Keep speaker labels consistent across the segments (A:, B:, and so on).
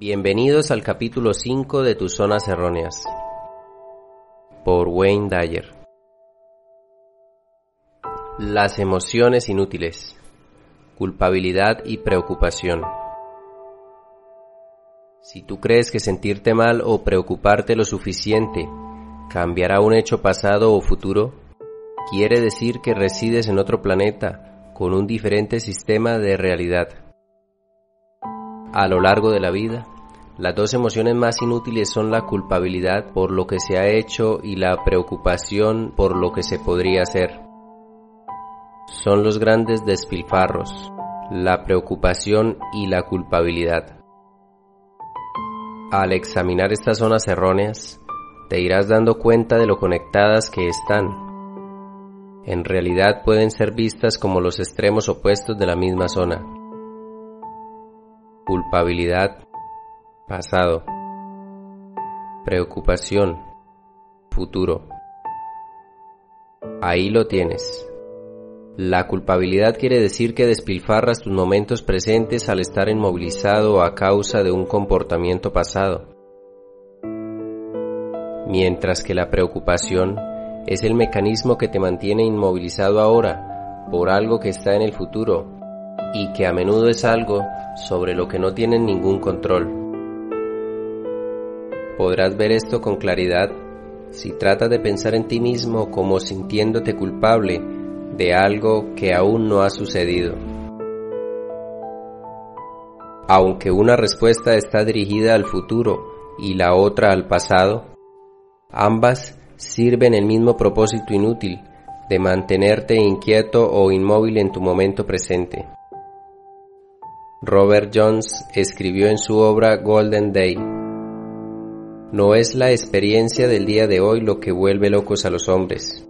A: Bienvenidos al capítulo 5 de Tus Zonas Erróneas por Wayne Dyer. Las emociones inútiles, culpabilidad y preocupación. Si tú crees que sentirte mal o preocuparte lo suficiente cambiará un hecho pasado o futuro, quiere decir que resides en otro planeta con un diferente sistema de realidad. A lo largo de la vida, las dos emociones más inútiles son la culpabilidad por lo que se ha hecho y la preocupación por lo que se podría hacer. Son los grandes despilfarros, la preocupación y la culpabilidad. Al examinar estas zonas erróneas, te irás dando cuenta de lo conectadas que están. En realidad pueden ser vistas como los extremos opuestos de la misma zona culpabilidad, pasado, preocupación, futuro. Ahí lo tienes. La culpabilidad quiere decir que despilfarras tus momentos presentes al estar inmovilizado a causa de un comportamiento pasado. Mientras que la preocupación es el mecanismo que te mantiene inmovilizado ahora por algo que está en el futuro y que a menudo es algo sobre lo que no tienen ningún control. Podrás ver esto con claridad si tratas de pensar en ti mismo como sintiéndote culpable de algo que aún no ha sucedido. Aunque una respuesta está dirigida al futuro y la otra al pasado, ambas sirven el mismo propósito inútil de mantenerte inquieto o inmóvil en tu momento presente. Robert Jones escribió en su obra Golden Day, No es la experiencia del día de hoy lo que vuelve locos a los hombres,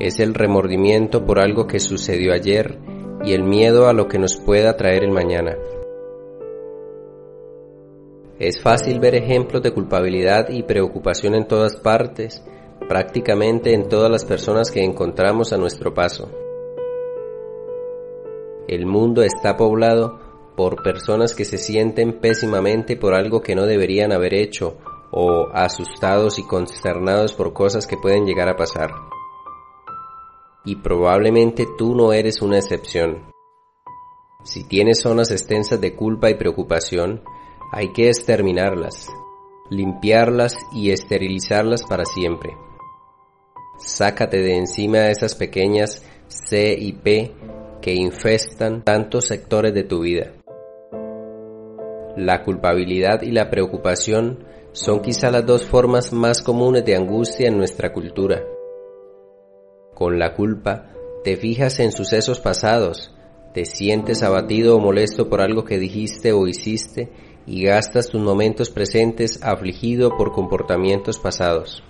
A: es el remordimiento por algo que sucedió ayer y el miedo a lo que nos pueda traer el mañana. Es fácil ver ejemplos de culpabilidad y preocupación en todas partes, prácticamente en todas las personas que encontramos a nuestro paso. El mundo está poblado por personas que se sienten pésimamente por algo que no deberían haber hecho o asustados y consternados por cosas que pueden llegar a pasar. Y probablemente tú no eres una excepción. Si tienes zonas extensas de culpa y preocupación, hay que exterminarlas, limpiarlas y esterilizarlas para siempre. Sácate de encima esas pequeñas C y P que infestan tantos sectores de tu vida. La culpabilidad y la preocupación son quizá las dos formas más comunes de angustia en nuestra cultura. Con la culpa, te fijas en sucesos pasados, te sientes abatido o molesto por algo que dijiste o hiciste y gastas tus momentos presentes afligido por comportamientos pasados.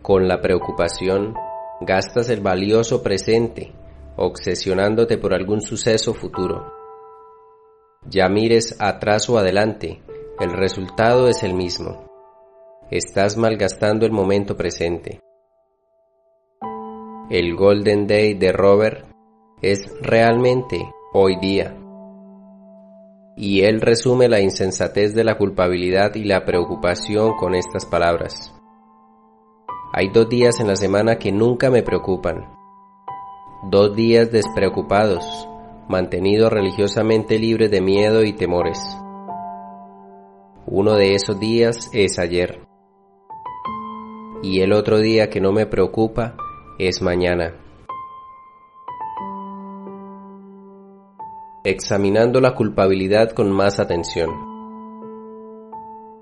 A: Con la preocupación, gastas el valioso presente, obsesionándote por algún suceso futuro. Ya mires atrás o adelante, el resultado es el mismo. Estás malgastando el momento presente. El Golden Day de Robert es realmente hoy día. Y él resume la insensatez de la culpabilidad y la preocupación con estas palabras. Hay dos días en la semana que nunca me preocupan. Dos días despreocupados, mantenido religiosamente libre de miedo y temores. Uno de esos días es ayer. Y el otro día que no me preocupa es mañana. Examinando la culpabilidad con más atención.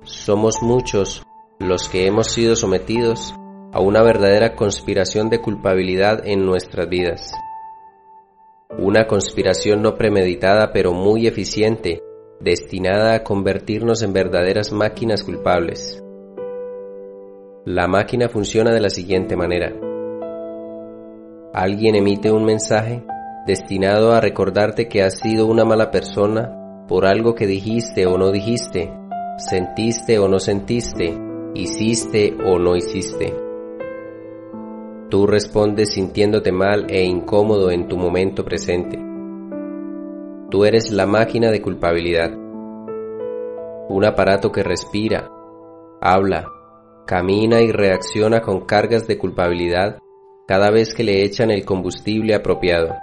A: Somos muchos los que hemos sido sometidos a una verdadera conspiración de culpabilidad en nuestras vidas. Una conspiración no premeditada pero muy eficiente, destinada a convertirnos en verdaderas máquinas culpables. La máquina funciona de la siguiente manera. Alguien emite un mensaje destinado a recordarte que has sido una mala persona por algo que dijiste o no dijiste, sentiste o no sentiste, hiciste o no hiciste. Tú respondes sintiéndote mal e incómodo en tu momento presente. Tú eres la máquina de culpabilidad. Un aparato que respira, habla, camina y reacciona con cargas de culpabilidad cada vez que le echan el combustible apropiado.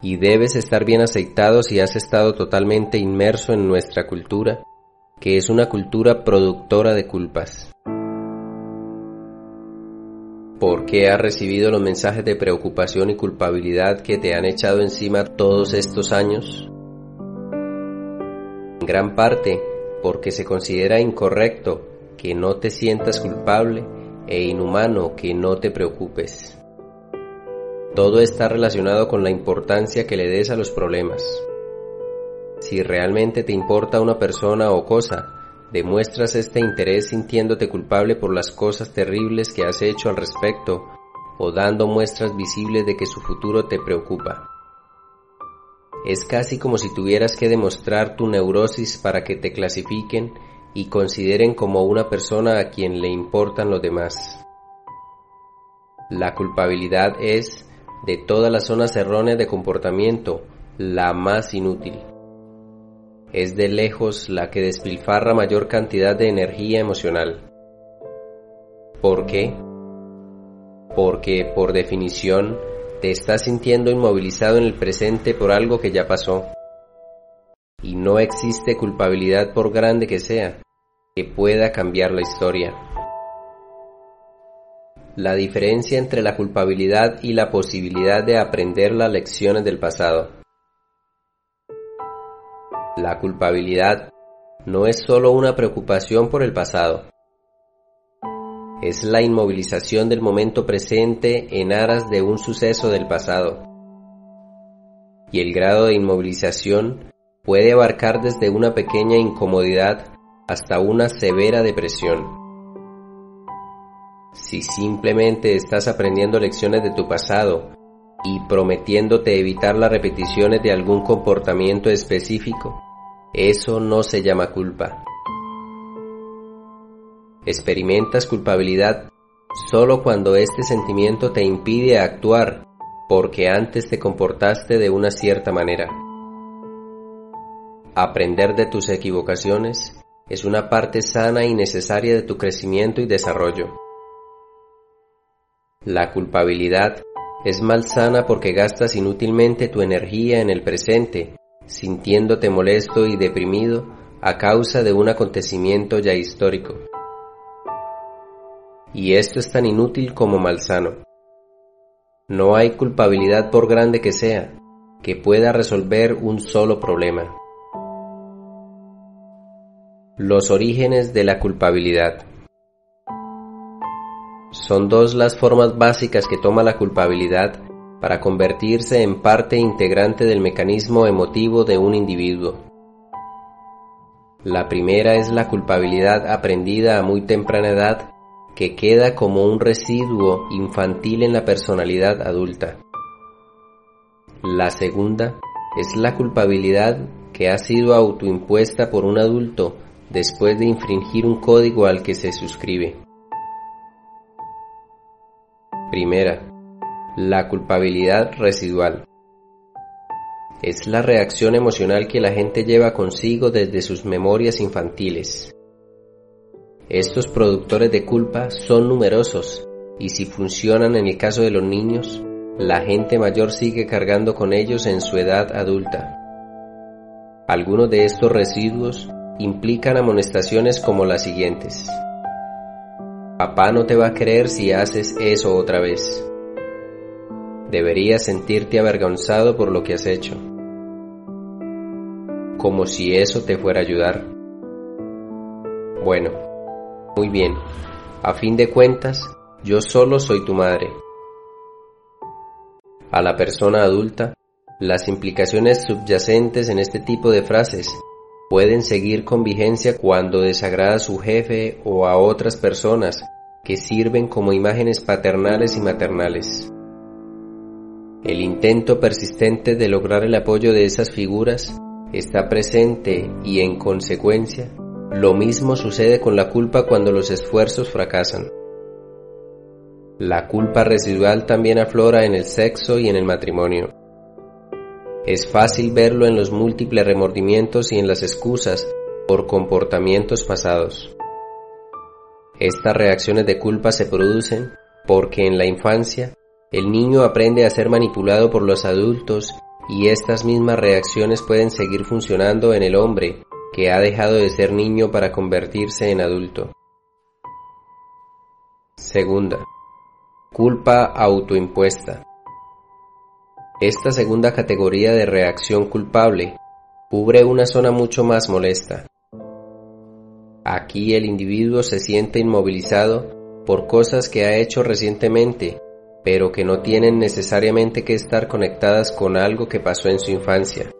A: Y debes estar bien aceitado si has estado totalmente inmerso en nuestra cultura, que es una cultura productora de culpas. ¿Por qué has recibido los mensajes de preocupación y culpabilidad que te han echado encima todos estos años? En gran parte porque se considera incorrecto que no te sientas culpable e inhumano que no te preocupes. Todo está relacionado con la importancia que le des a los problemas. Si realmente te importa una persona o cosa, demuestras este interés sintiéndote culpable por las cosas terribles que has hecho al respecto o dando muestras visibles de que su futuro te preocupa. Es casi como si tuvieras que demostrar tu neurosis para que te clasifiquen y consideren como una persona a quien le importan los demás. La culpabilidad es, de todas las zonas erróneas de comportamiento, la más inútil. Es de lejos la que despilfarra mayor cantidad de energía emocional. ¿Por qué? Porque, por definición, te estás sintiendo inmovilizado en el presente por algo que ya pasó. Y no existe culpabilidad por grande que sea, que pueda cambiar la historia. La diferencia entre la culpabilidad y la posibilidad de aprender las lecciones del pasado. La culpabilidad no es solo una preocupación por el pasado, es la inmovilización del momento presente en aras de un suceso del pasado. Y el grado de inmovilización puede abarcar desde una pequeña incomodidad hasta una severa depresión. Si simplemente estás aprendiendo lecciones de tu pasado y prometiéndote evitar las repeticiones de algún comportamiento específico, eso no se llama culpa. Experimentas culpabilidad solo cuando este sentimiento te impide actuar porque antes te comportaste de una cierta manera. Aprender de tus equivocaciones es una parte sana y necesaria de tu crecimiento y desarrollo. La culpabilidad es malsana porque gastas inútilmente tu energía en el presente, sintiéndote molesto y deprimido a causa de un acontecimiento ya histórico. Y esto es tan inútil como malsano. No hay culpabilidad por grande que sea, que pueda resolver un solo problema. Los orígenes de la culpabilidad. Son dos las formas básicas que toma la culpabilidad para convertirse en parte integrante del mecanismo emotivo de un individuo. La primera es la culpabilidad aprendida a muy temprana edad que queda como un residuo infantil en la personalidad adulta. La segunda es la culpabilidad que ha sido autoimpuesta por un adulto después de infringir un código al que se suscribe. Primera, la culpabilidad residual. Es la reacción emocional que la gente lleva consigo desde sus memorias infantiles. Estos productores de culpa son numerosos y si funcionan en el caso de los niños, la gente mayor sigue cargando con ellos en su edad adulta. Algunos de estos residuos implican amonestaciones como las siguientes. Papá no te va a creer si haces eso otra vez. Deberías sentirte avergonzado por lo que has hecho. Como si eso te fuera a ayudar. Bueno, Muy bien, a fin de cuentas, yo solo soy tu madre. A la persona adulta, las implicaciones subyacentes en este tipo de frases pueden seguir con vigencia cuando desagrada a su jefe o a otras personas que sirven como imágenes paternales y maternales. El intento persistente de lograr el apoyo de esas figuras está presente y en consecuencia lo mismo sucede con la culpa cuando los esfuerzos fracasan. La culpa residual también aflora en el sexo y en el matrimonio. Es fácil verlo en los múltiples remordimientos y en las excusas por comportamientos pasados. Estas reacciones de culpa se producen porque en la infancia el niño aprende a ser manipulado por los adultos y estas mismas reacciones pueden seguir funcionando en el hombre que ha dejado de ser niño para convertirse en adulto. Segunda, culpa autoimpuesta. Esta segunda categoría de reacción culpable cubre una zona mucho más molesta. Aquí el individuo se siente inmovilizado por cosas que ha hecho recientemente, pero que no tienen necesariamente que estar conectadas con algo que pasó en su infancia.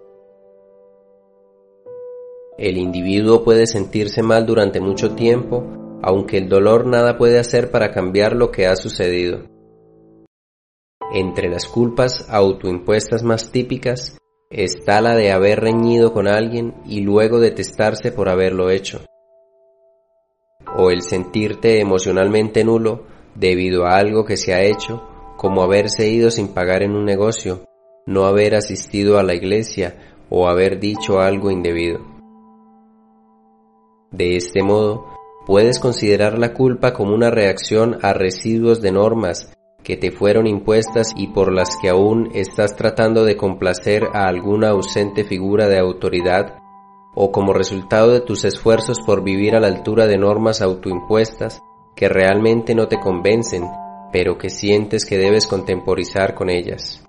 A: El individuo puede sentirse mal durante mucho tiempo, aunque el dolor nada puede hacer para cambiar lo que ha sucedido. Entre las culpas autoimpuestas más típicas está la de haber reñido con alguien y luego detestarse por haberlo hecho o el sentirte emocionalmente nulo debido a algo que se ha hecho, como haberse ido sin pagar en un negocio, no haber asistido a la iglesia o haber dicho algo indebido. De este modo, puedes considerar la culpa como una reacción a residuos de normas que te fueron impuestas y por las que aún estás tratando de complacer a alguna ausente figura de autoridad o como resultado de tus esfuerzos por vivir a la altura de normas autoimpuestas que realmente no te convencen, pero que sientes que debes contemporizar con ellas.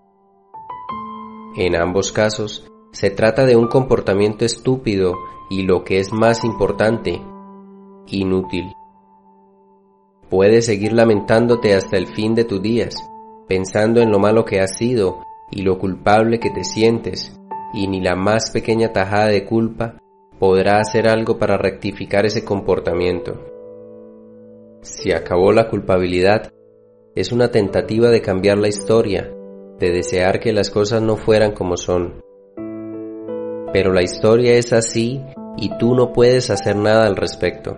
A: En ambos casos, se trata de un comportamiento estúpido y lo que es más importante, inútil. Puedes seguir lamentándote hasta el fin de tus días, pensando en lo malo que has sido y lo culpable que te sientes, y ni la más pequeña tajada de culpa podrá hacer algo para rectificar ese comportamiento. Si acabó la culpabilidad, es una tentativa de cambiar la historia, de desear que las cosas no fueran como son. Pero la historia es así y tú no puedes hacer nada al respecto.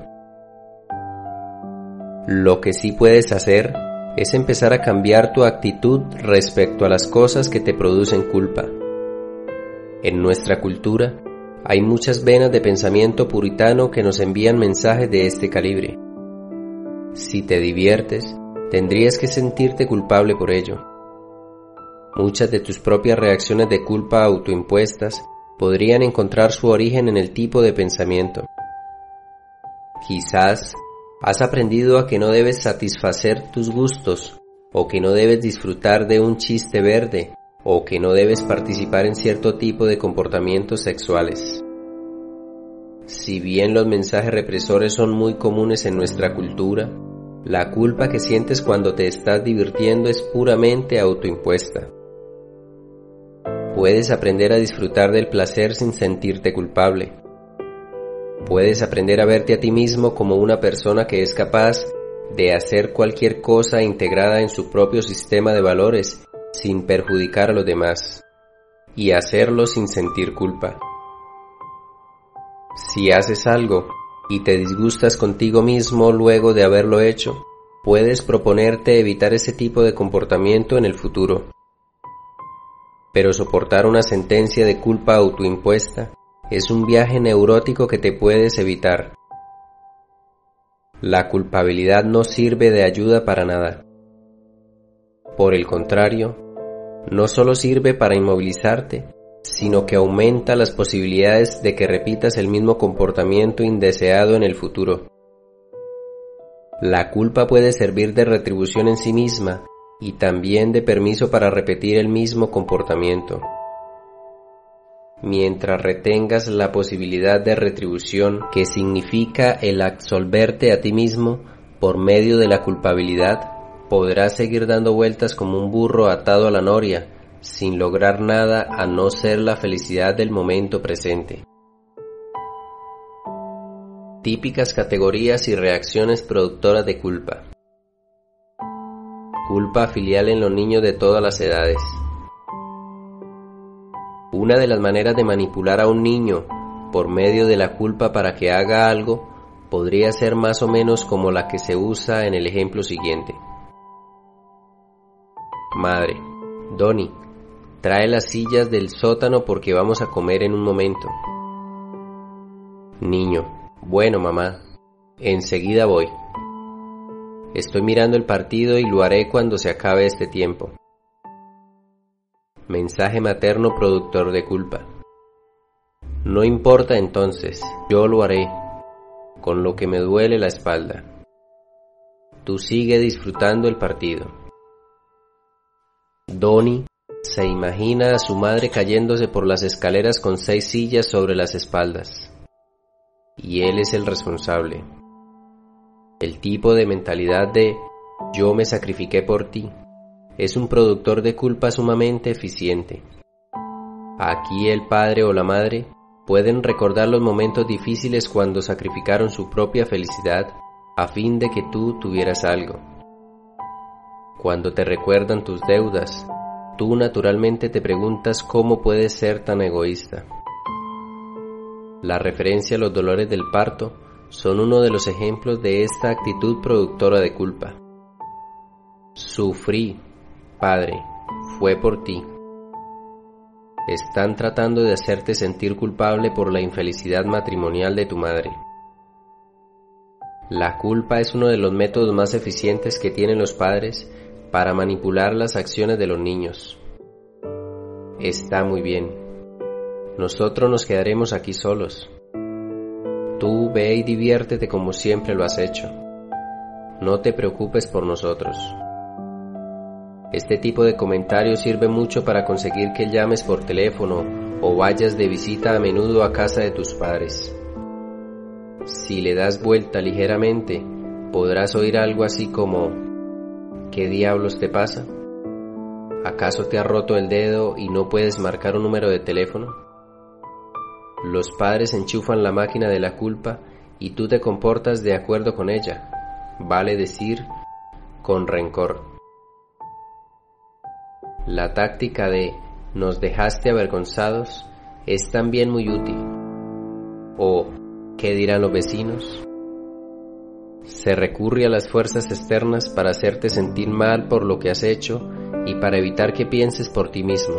A: Lo que sí puedes hacer es empezar a cambiar tu actitud respecto a las cosas que te producen culpa. En nuestra cultura hay muchas venas de pensamiento puritano que nos envían mensajes de este calibre. Si te diviertes, tendrías que sentirte culpable por ello. Muchas de tus propias reacciones de culpa autoimpuestas podrían encontrar su origen en el tipo de pensamiento. Quizás has aprendido a que no debes satisfacer tus gustos o que no debes disfrutar de un chiste verde o que no debes participar en cierto tipo de comportamientos sexuales. Si bien los mensajes represores son muy comunes en nuestra cultura, la culpa que sientes cuando te estás divirtiendo es puramente autoimpuesta. Puedes aprender a disfrutar del placer sin sentirte culpable. Puedes aprender a verte a ti mismo como una persona que es capaz de hacer cualquier cosa integrada en su propio sistema de valores sin perjudicar a los demás y hacerlo sin sentir culpa. Si haces algo y te disgustas contigo mismo luego de haberlo hecho, puedes proponerte evitar ese tipo de comportamiento en el futuro. Pero soportar una sentencia de culpa autoimpuesta es un viaje neurótico que te puedes evitar. La culpabilidad no sirve de ayuda para nada. Por el contrario, no solo sirve para inmovilizarte, sino que aumenta las posibilidades de que repitas el mismo comportamiento indeseado en el futuro. La culpa puede servir de retribución en sí misma y también de permiso para repetir el mismo comportamiento. mientras retengas la posibilidad de retribución que significa el absolverte a ti mismo por medio de la culpabilidad, podrás seguir dando vueltas como un burro atado a la noria, sin lograr nada a no ser la felicidad del momento presente. Típicas categorías y reacciones productoras de culpa. Culpa filial en los niños de todas las edades. Una de las maneras de manipular a un niño por medio de la culpa para que haga algo podría ser más o menos como la que se usa en el ejemplo siguiente. Madre, Donny, trae las sillas del sótano porque vamos a comer en un momento. Niño, bueno, mamá, enseguida voy. Estoy mirando el partido y lo haré cuando se acabe este tiempo. Mensaje materno productor de culpa. No importa entonces, yo lo haré, con lo que me duele la espalda. Tú sigue disfrutando el partido. Donnie se imagina a su madre cayéndose por las escaleras con seis sillas sobre las espaldas y él es el responsable. El tipo de mentalidad de yo me sacrifiqué por ti es un productor de culpa sumamente eficiente. Aquí el padre o la madre pueden recordar los momentos difíciles cuando sacrificaron su propia felicidad a fin de que tú tuvieras algo. Cuando te recuerdan tus deudas, tú naturalmente te preguntas cómo puedes ser tan egoísta. La referencia a los dolores del parto son uno de los ejemplos de esta actitud productora de culpa. Sufrí, Padre, fue por ti. Están tratando de hacerte sentir culpable por la infelicidad matrimonial de tu madre. La culpa es uno de los métodos más eficientes que tienen los padres para manipular las acciones de los niños. Está muy bien nosotros nos quedaremos aquí solos. Tú ve y diviértete como siempre lo has hecho. No te preocupes por nosotros. Este tipo de comentario sirve mucho para conseguir que llames por teléfono o vayas de visita a menudo a casa de tus padres. Si le das vuelta ligeramente, podrás oír algo así como ¿Qué diablos te pasa? ¿Acaso te ha roto el dedo y no puedes marcar un número de teléfono? Los padres enchufan la máquina de la culpa y tú te comportas de acuerdo con ella, vale decir, con rencor. La táctica de nos dejaste avergonzados es también muy útil. ¿O qué dirán los vecinos? Se recurre a las fuerzas externas para hacerte sentir mal por lo que has hecho y para evitar que pienses por ti mismo.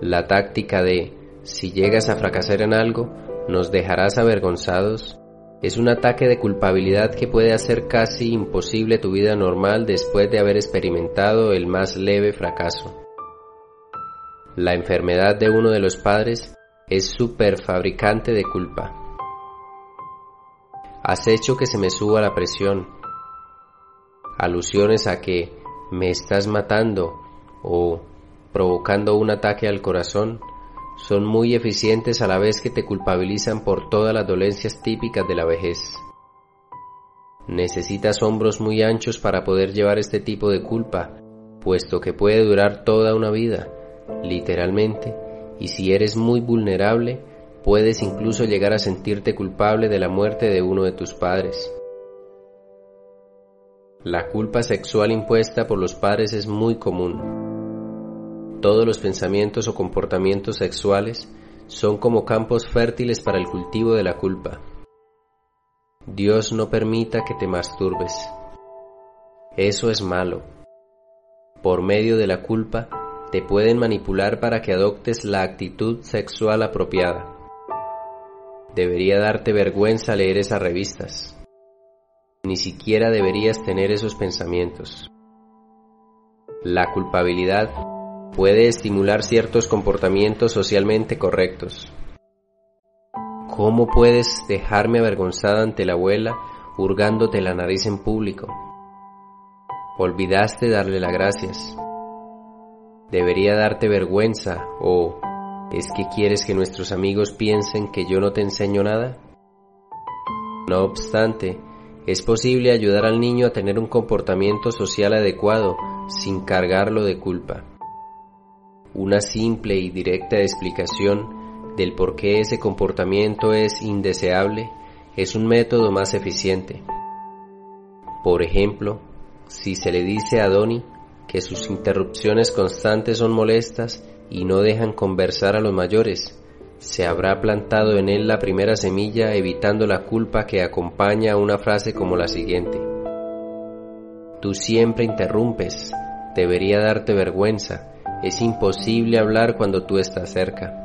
A: La táctica de si llegas a fracasar en algo, nos dejarás avergonzados. Es un ataque de culpabilidad que puede hacer casi imposible tu vida normal después de haber experimentado el más leve fracaso. La enfermedad de uno de los padres es superfabricante de culpa. Has hecho que se me suba la presión. Alusiones a que me estás matando o provocando un ataque al corazón son muy eficientes a la vez que te culpabilizan por todas las dolencias típicas de la vejez. Necesitas hombros muy anchos para poder llevar este tipo de culpa, puesto que puede durar toda una vida, literalmente, y si eres muy vulnerable, puedes incluso llegar a sentirte culpable de la muerte de uno de tus padres. La culpa sexual impuesta por los padres es muy común todos los pensamientos o comportamientos sexuales son como campos fértiles para el cultivo de la culpa. Dios no permita que te masturbes. Eso es malo. Por medio de la culpa te pueden manipular para que adoptes la actitud sexual apropiada. Debería darte vergüenza leer esas revistas. Ni siquiera deberías tener esos pensamientos. La culpabilidad puede estimular ciertos comportamientos socialmente correctos. ¿Cómo puedes dejarme avergonzada ante la abuela hurgándote la nariz en público? Olvidaste darle las gracias. Debería darte vergüenza o ¿Es que quieres que nuestros amigos piensen que yo no te enseño nada? No obstante, es posible ayudar al niño a tener un comportamiento social adecuado sin cargarlo de culpa. Una simple y directa explicación del por qué ese comportamiento es indeseable es un método más eficiente. Por ejemplo, si se le dice a Donnie que sus interrupciones constantes son molestas y no dejan conversar a los mayores, se habrá plantado en él la primera semilla evitando la culpa que acompaña a una frase como la siguiente. Tú siempre interrumpes, debería darte vergüenza, es imposible hablar cuando tú estás cerca.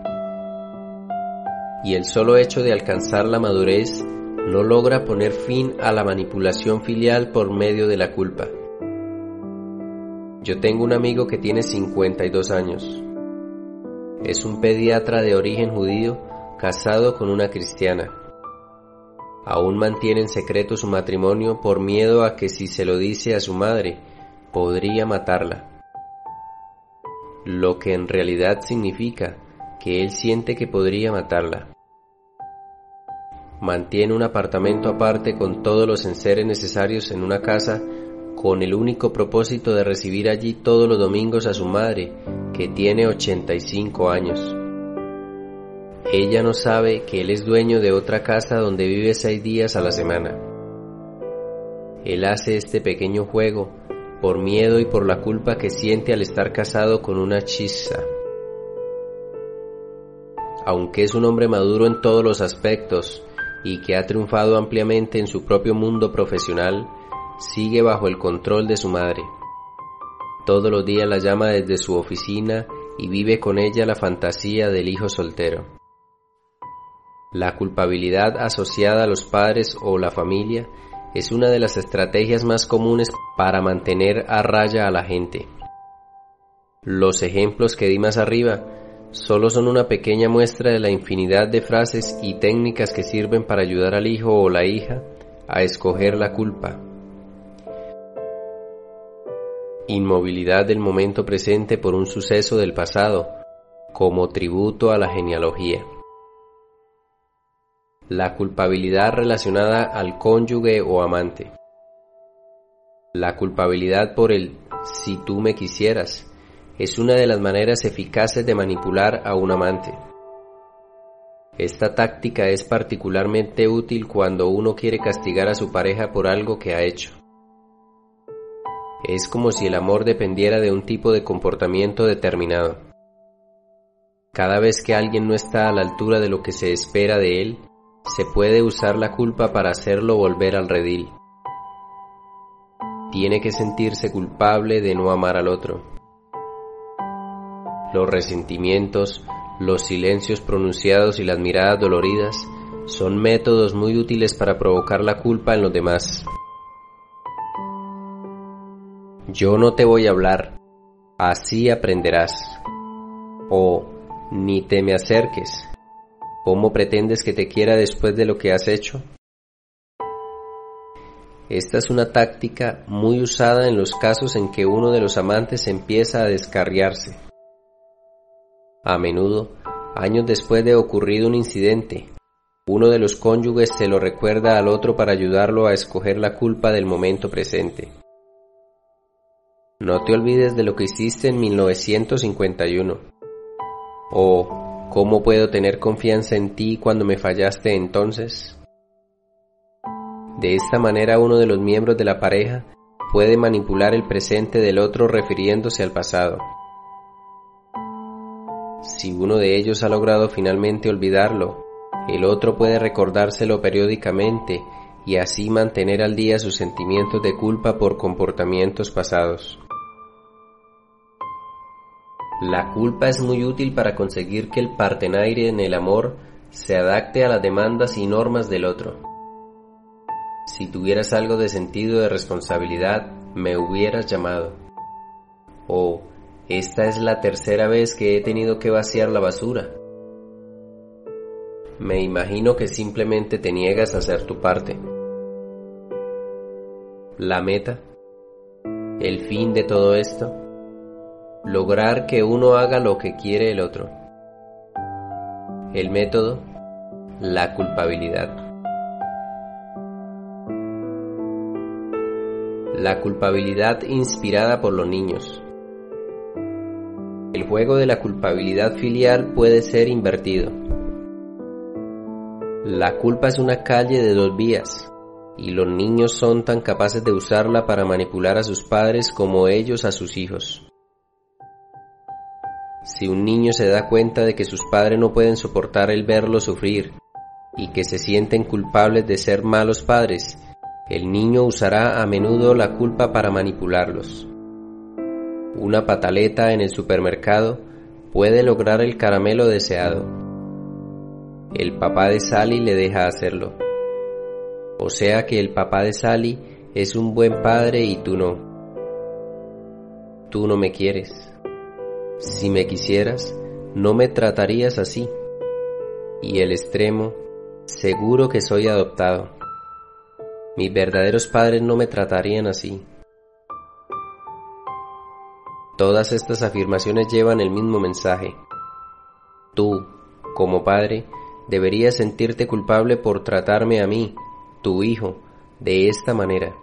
A: Y el solo hecho de alcanzar la madurez no logra poner fin a la manipulación filial por medio de la culpa. Yo tengo un amigo que tiene 52 años. Es un pediatra de origen judío casado con una cristiana. Aún mantiene en secreto su matrimonio por miedo a que si se lo dice a su madre, podría matarla. Lo que en realidad significa que él siente que podría matarla. Mantiene un apartamento aparte con todos los enseres necesarios en una casa con el único propósito de recibir allí todos los domingos a su madre, que tiene 85 años. Ella no sabe que él es dueño de otra casa donde vive seis días a la semana. Él hace este pequeño juego por miedo y por la culpa que siente al estar casado con una chisa. Aunque es un hombre maduro en todos los aspectos, y que ha triunfado ampliamente en su propio mundo profesional, sigue bajo el control de su madre. Todos los días la llama desde su oficina y vive con ella la fantasía del hijo soltero. La culpabilidad asociada a los padres o la familia es una de las estrategias más comunes para mantener a raya a la gente. Los ejemplos que di más arriba solo son una pequeña muestra de la infinidad de frases y técnicas que sirven para ayudar al hijo o la hija a escoger la culpa. Inmovilidad del momento presente por un suceso del pasado, como tributo a la genealogía. La culpabilidad relacionada al cónyuge o amante. La culpabilidad por el si tú me quisieras es una de las maneras eficaces de manipular a un amante. Esta táctica es particularmente útil cuando uno quiere castigar a su pareja por algo que ha hecho. Es como si el amor dependiera de un tipo de comportamiento determinado. Cada vez que alguien no está a la altura de lo que se espera de él, se puede usar la culpa para hacerlo volver al redil. Tiene que sentirse culpable de no amar al otro los resentimientos, los silencios pronunciados y las miradas doloridas son métodos muy útiles para provocar la culpa en los demás. Yo no te voy a hablar, así aprenderás. O ni te me acerques. ¿Cómo pretendes que te quiera después de lo que has hecho? Esta es una táctica muy usada en los casos en que uno de los amantes empieza a descarriarse. A menudo, años después de ocurrido un incidente, uno de los cónyuges se lo recuerda al otro para ayudarlo a escoger la culpa del momento presente. No te olvides de lo que hiciste en 1951. O, ¿cómo puedo tener confianza en ti cuando me fallaste entonces? De esta manera uno de los miembros de la pareja puede manipular el presente del otro refiriéndose al pasado. Si uno de ellos ha logrado finalmente olvidarlo, el otro puede recordárselo periódicamente y así mantener al día sus sentimientos de culpa por comportamientos pasados. La culpa es muy útil para conseguir que el partenaire en el amor se adapte a las demandas y normas del otro. Si tuvieras algo de sentido de responsabilidad, me hubieras llamado. O esta es la tercera vez que he tenido que vaciar la basura. Me imagino que simplemente te niegas a hacer tu parte. La meta, el fin de todo esto, lograr que uno haga lo que quiere el otro. El método, la culpabilidad. La culpabilidad inspirada por los niños. El juego de la culpabilidad filial puede ser invertido. La culpa es una calle de dos vías, y los niños son tan capaces de usarla para manipular a sus padres como ellos a sus hijos. Si un niño se da cuenta de que sus padres no pueden soportar el verlo sufrir y que se sienten culpables de ser malos padres, el niño usará a menudo la culpa para manipularlos. Una pataleta en el supermercado puede lograr el caramelo deseado. El papá de Sally le deja hacerlo. O sea que el papá de Sally es un buen padre y tú no. Tú no me quieres. Si me quisieras, no me tratarías así. Y el extremo, seguro que soy adoptado. Mis verdaderos padres no me tratarían así. Todas estas afirmaciones llevan el mismo mensaje. Tú, como padre, deberías sentirte culpable por tratarme a mí, tu hijo, de esta manera.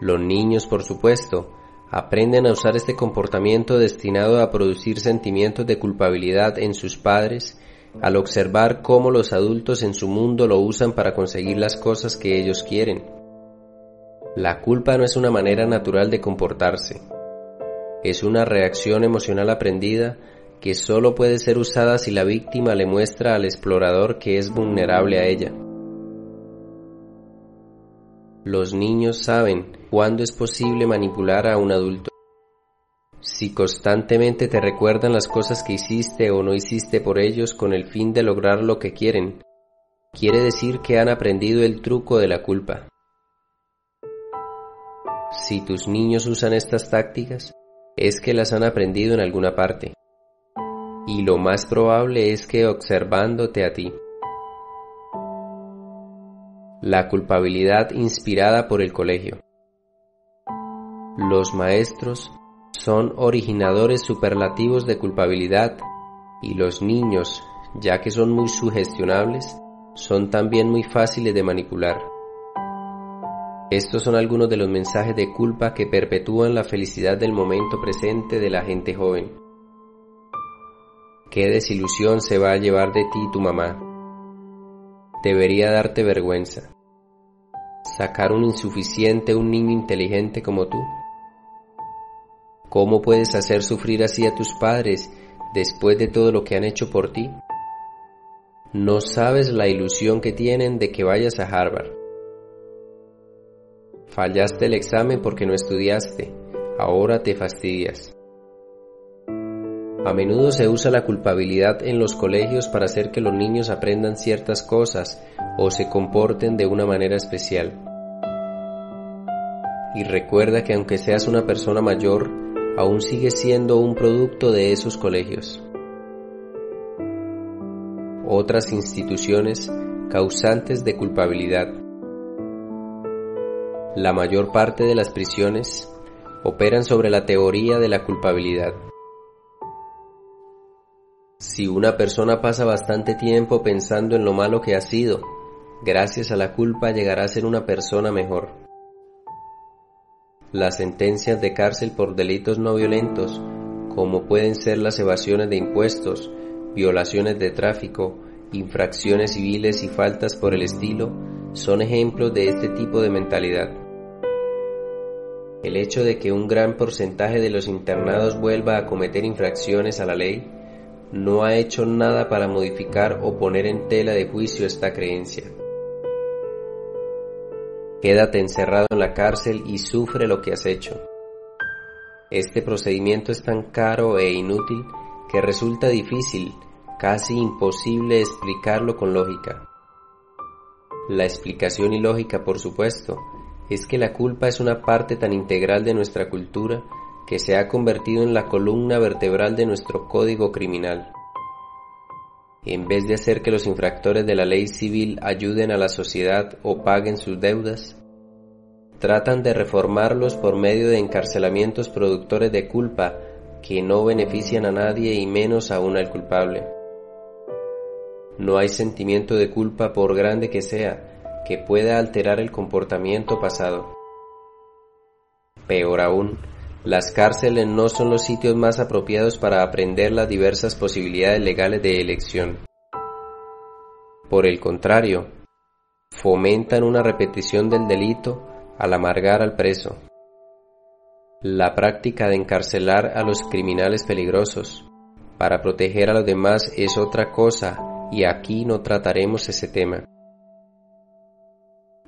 A: Los niños, por supuesto, aprenden a usar este comportamiento destinado a producir sentimientos de culpabilidad en sus padres al observar cómo los adultos en su mundo lo usan para conseguir las cosas que ellos quieren. La culpa no es una manera natural de comportarse, es una reacción emocional aprendida que solo puede ser usada si la víctima le muestra al explorador que es vulnerable a ella. Los niños saben cuándo es posible manipular a un adulto. Si constantemente te recuerdan las cosas que hiciste o no hiciste por ellos con el fin de lograr lo que quieren, quiere decir que han aprendido el truco de la culpa. Si tus niños usan estas tácticas, es que las han aprendido en alguna parte. Y lo más probable es que observándote a ti. La culpabilidad inspirada por el colegio. Los maestros son originadores superlativos de culpabilidad y los niños, ya que son muy sugestionables, son también muy fáciles de manipular. Estos son algunos de los mensajes de culpa que perpetúan la felicidad del momento presente de la gente joven. ¿Qué desilusión se va a llevar de ti tu mamá? Debería darte vergüenza. ¿Sacar un insuficiente un niño inteligente como tú? ¿Cómo puedes hacer sufrir así a tus padres después de todo lo que han hecho por ti? No sabes la ilusión que tienen de que vayas a Harvard. Fallaste el examen porque no estudiaste, ahora te fastidias. A menudo se usa la culpabilidad en los colegios para hacer que los niños aprendan ciertas cosas o se comporten de una manera especial. Y recuerda que aunque seas una persona mayor, aún sigue siendo un producto de esos colegios. Otras instituciones causantes de culpabilidad. La mayor parte de las prisiones operan sobre la teoría de la culpabilidad. Si una persona pasa bastante tiempo pensando en lo malo que ha sido, gracias a la culpa llegará a ser una persona mejor. Las sentencias de cárcel por delitos no violentos, como pueden ser las evasiones de impuestos, violaciones de tráfico, infracciones civiles y faltas por el estilo, son ejemplos de este tipo de mentalidad. El hecho de que un gran porcentaje de los internados vuelva a cometer infracciones a la ley no ha hecho nada para modificar o poner en tela de juicio esta creencia. Quédate encerrado en la cárcel y sufre lo que has hecho. Este procedimiento es tan caro e inútil que resulta difícil, casi imposible explicarlo con lógica. La explicación ilógica, por supuesto, es que la culpa es una parte tan integral de nuestra cultura que se ha convertido en la columna vertebral de nuestro código criminal. En vez de hacer que los infractores de la ley civil ayuden a la sociedad o paguen sus deudas, tratan de reformarlos por medio de encarcelamientos productores de culpa que no benefician a nadie y menos aún al culpable. No hay sentimiento de culpa por grande que sea que pueda alterar el comportamiento pasado. Peor aún, las cárceles no son los sitios más apropiados para aprender las diversas posibilidades legales de elección. Por el contrario, fomentan una repetición del delito al amargar al preso. La práctica de encarcelar a los criminales peligrosos para proteger a los demás es otra cosa y aquí no trataremos ese tema.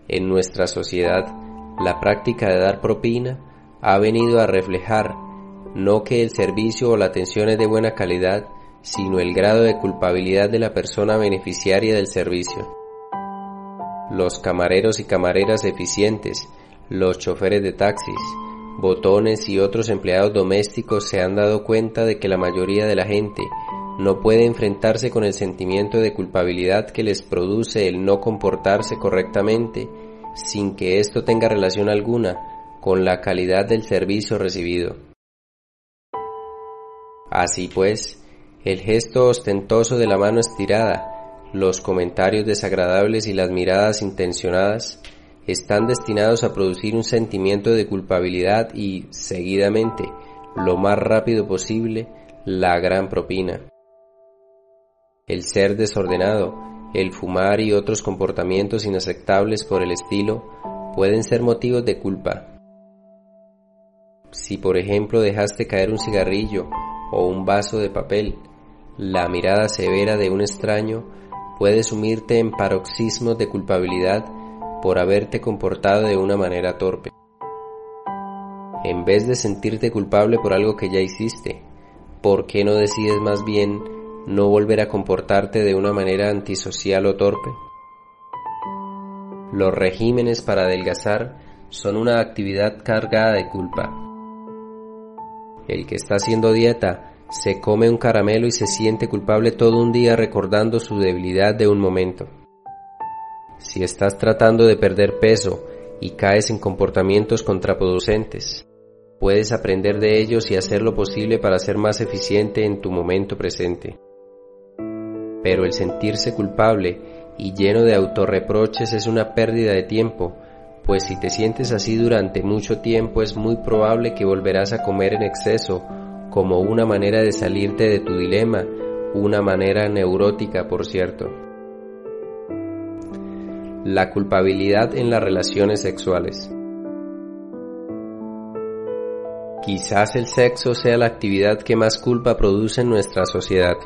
A: En nuestra sociedad, la práctica de dar propina ha venido a reflejar no que el servicio o la atención es de buena calidad, sino el grado de culpabilidad de la persona beneficiaria del servicio. Los camareros y camareras eficientes, los choferes de taxis, botones y otros empleados domésticos se han dado cuenta de que la mayoría de la gente no puede enfrentarse con el sentimiento de culpabilidad que les produce el no comportarse correctamente sin que esto tenga relación alguna con la calidad del servicio recibido. Así pues, el gesto ostentoso de la mano estirada, los comentarios desagradables y las miradas intencionadas están destinados a producir un sentimiento de culpabilidad y, seguidamente, lo más rápido posible, la gran propina. El ser desordenado, el fumar y otros comportamientos inaceptables por el estilo pueden ser motivos de culpa, si por ejemplo dejaste caer un cigarrillo o un vaso de papel, la mirada severa de un extraño puede sumirte en paroxismos de culpabilidad por haberte comportado de una manera torpe. En vez de sentirte culpable por algo que ya hiciste, ¿por qué no decides más bien no volver a comportarte de una manera antisocial o torpe? Los regímenes para adelgazar son una actividad cargada de culpa el que está haciendo dieta se come un caramelo y se siente culpable todo un día recordando su debilidad de un momento. Si estás tratando de perder peso y caes en comportamientos contraproducentes, puedes aprender de ellos y hacer lo posible para ser más eficiente en tu momento presente. Pero el sentirse culpable y lleno de autorreproches es una pérdida de tiempo pues si te sientes así durante mucho tiempo es muy probable que volverás a comer en exceso como una manera de salirte de tu dilema, una manera neurótica por cierto. La culpabilidad en las relaciones sexuales. Quizás el sexo sea la actividad que más culpa produce en nuestra sociedad.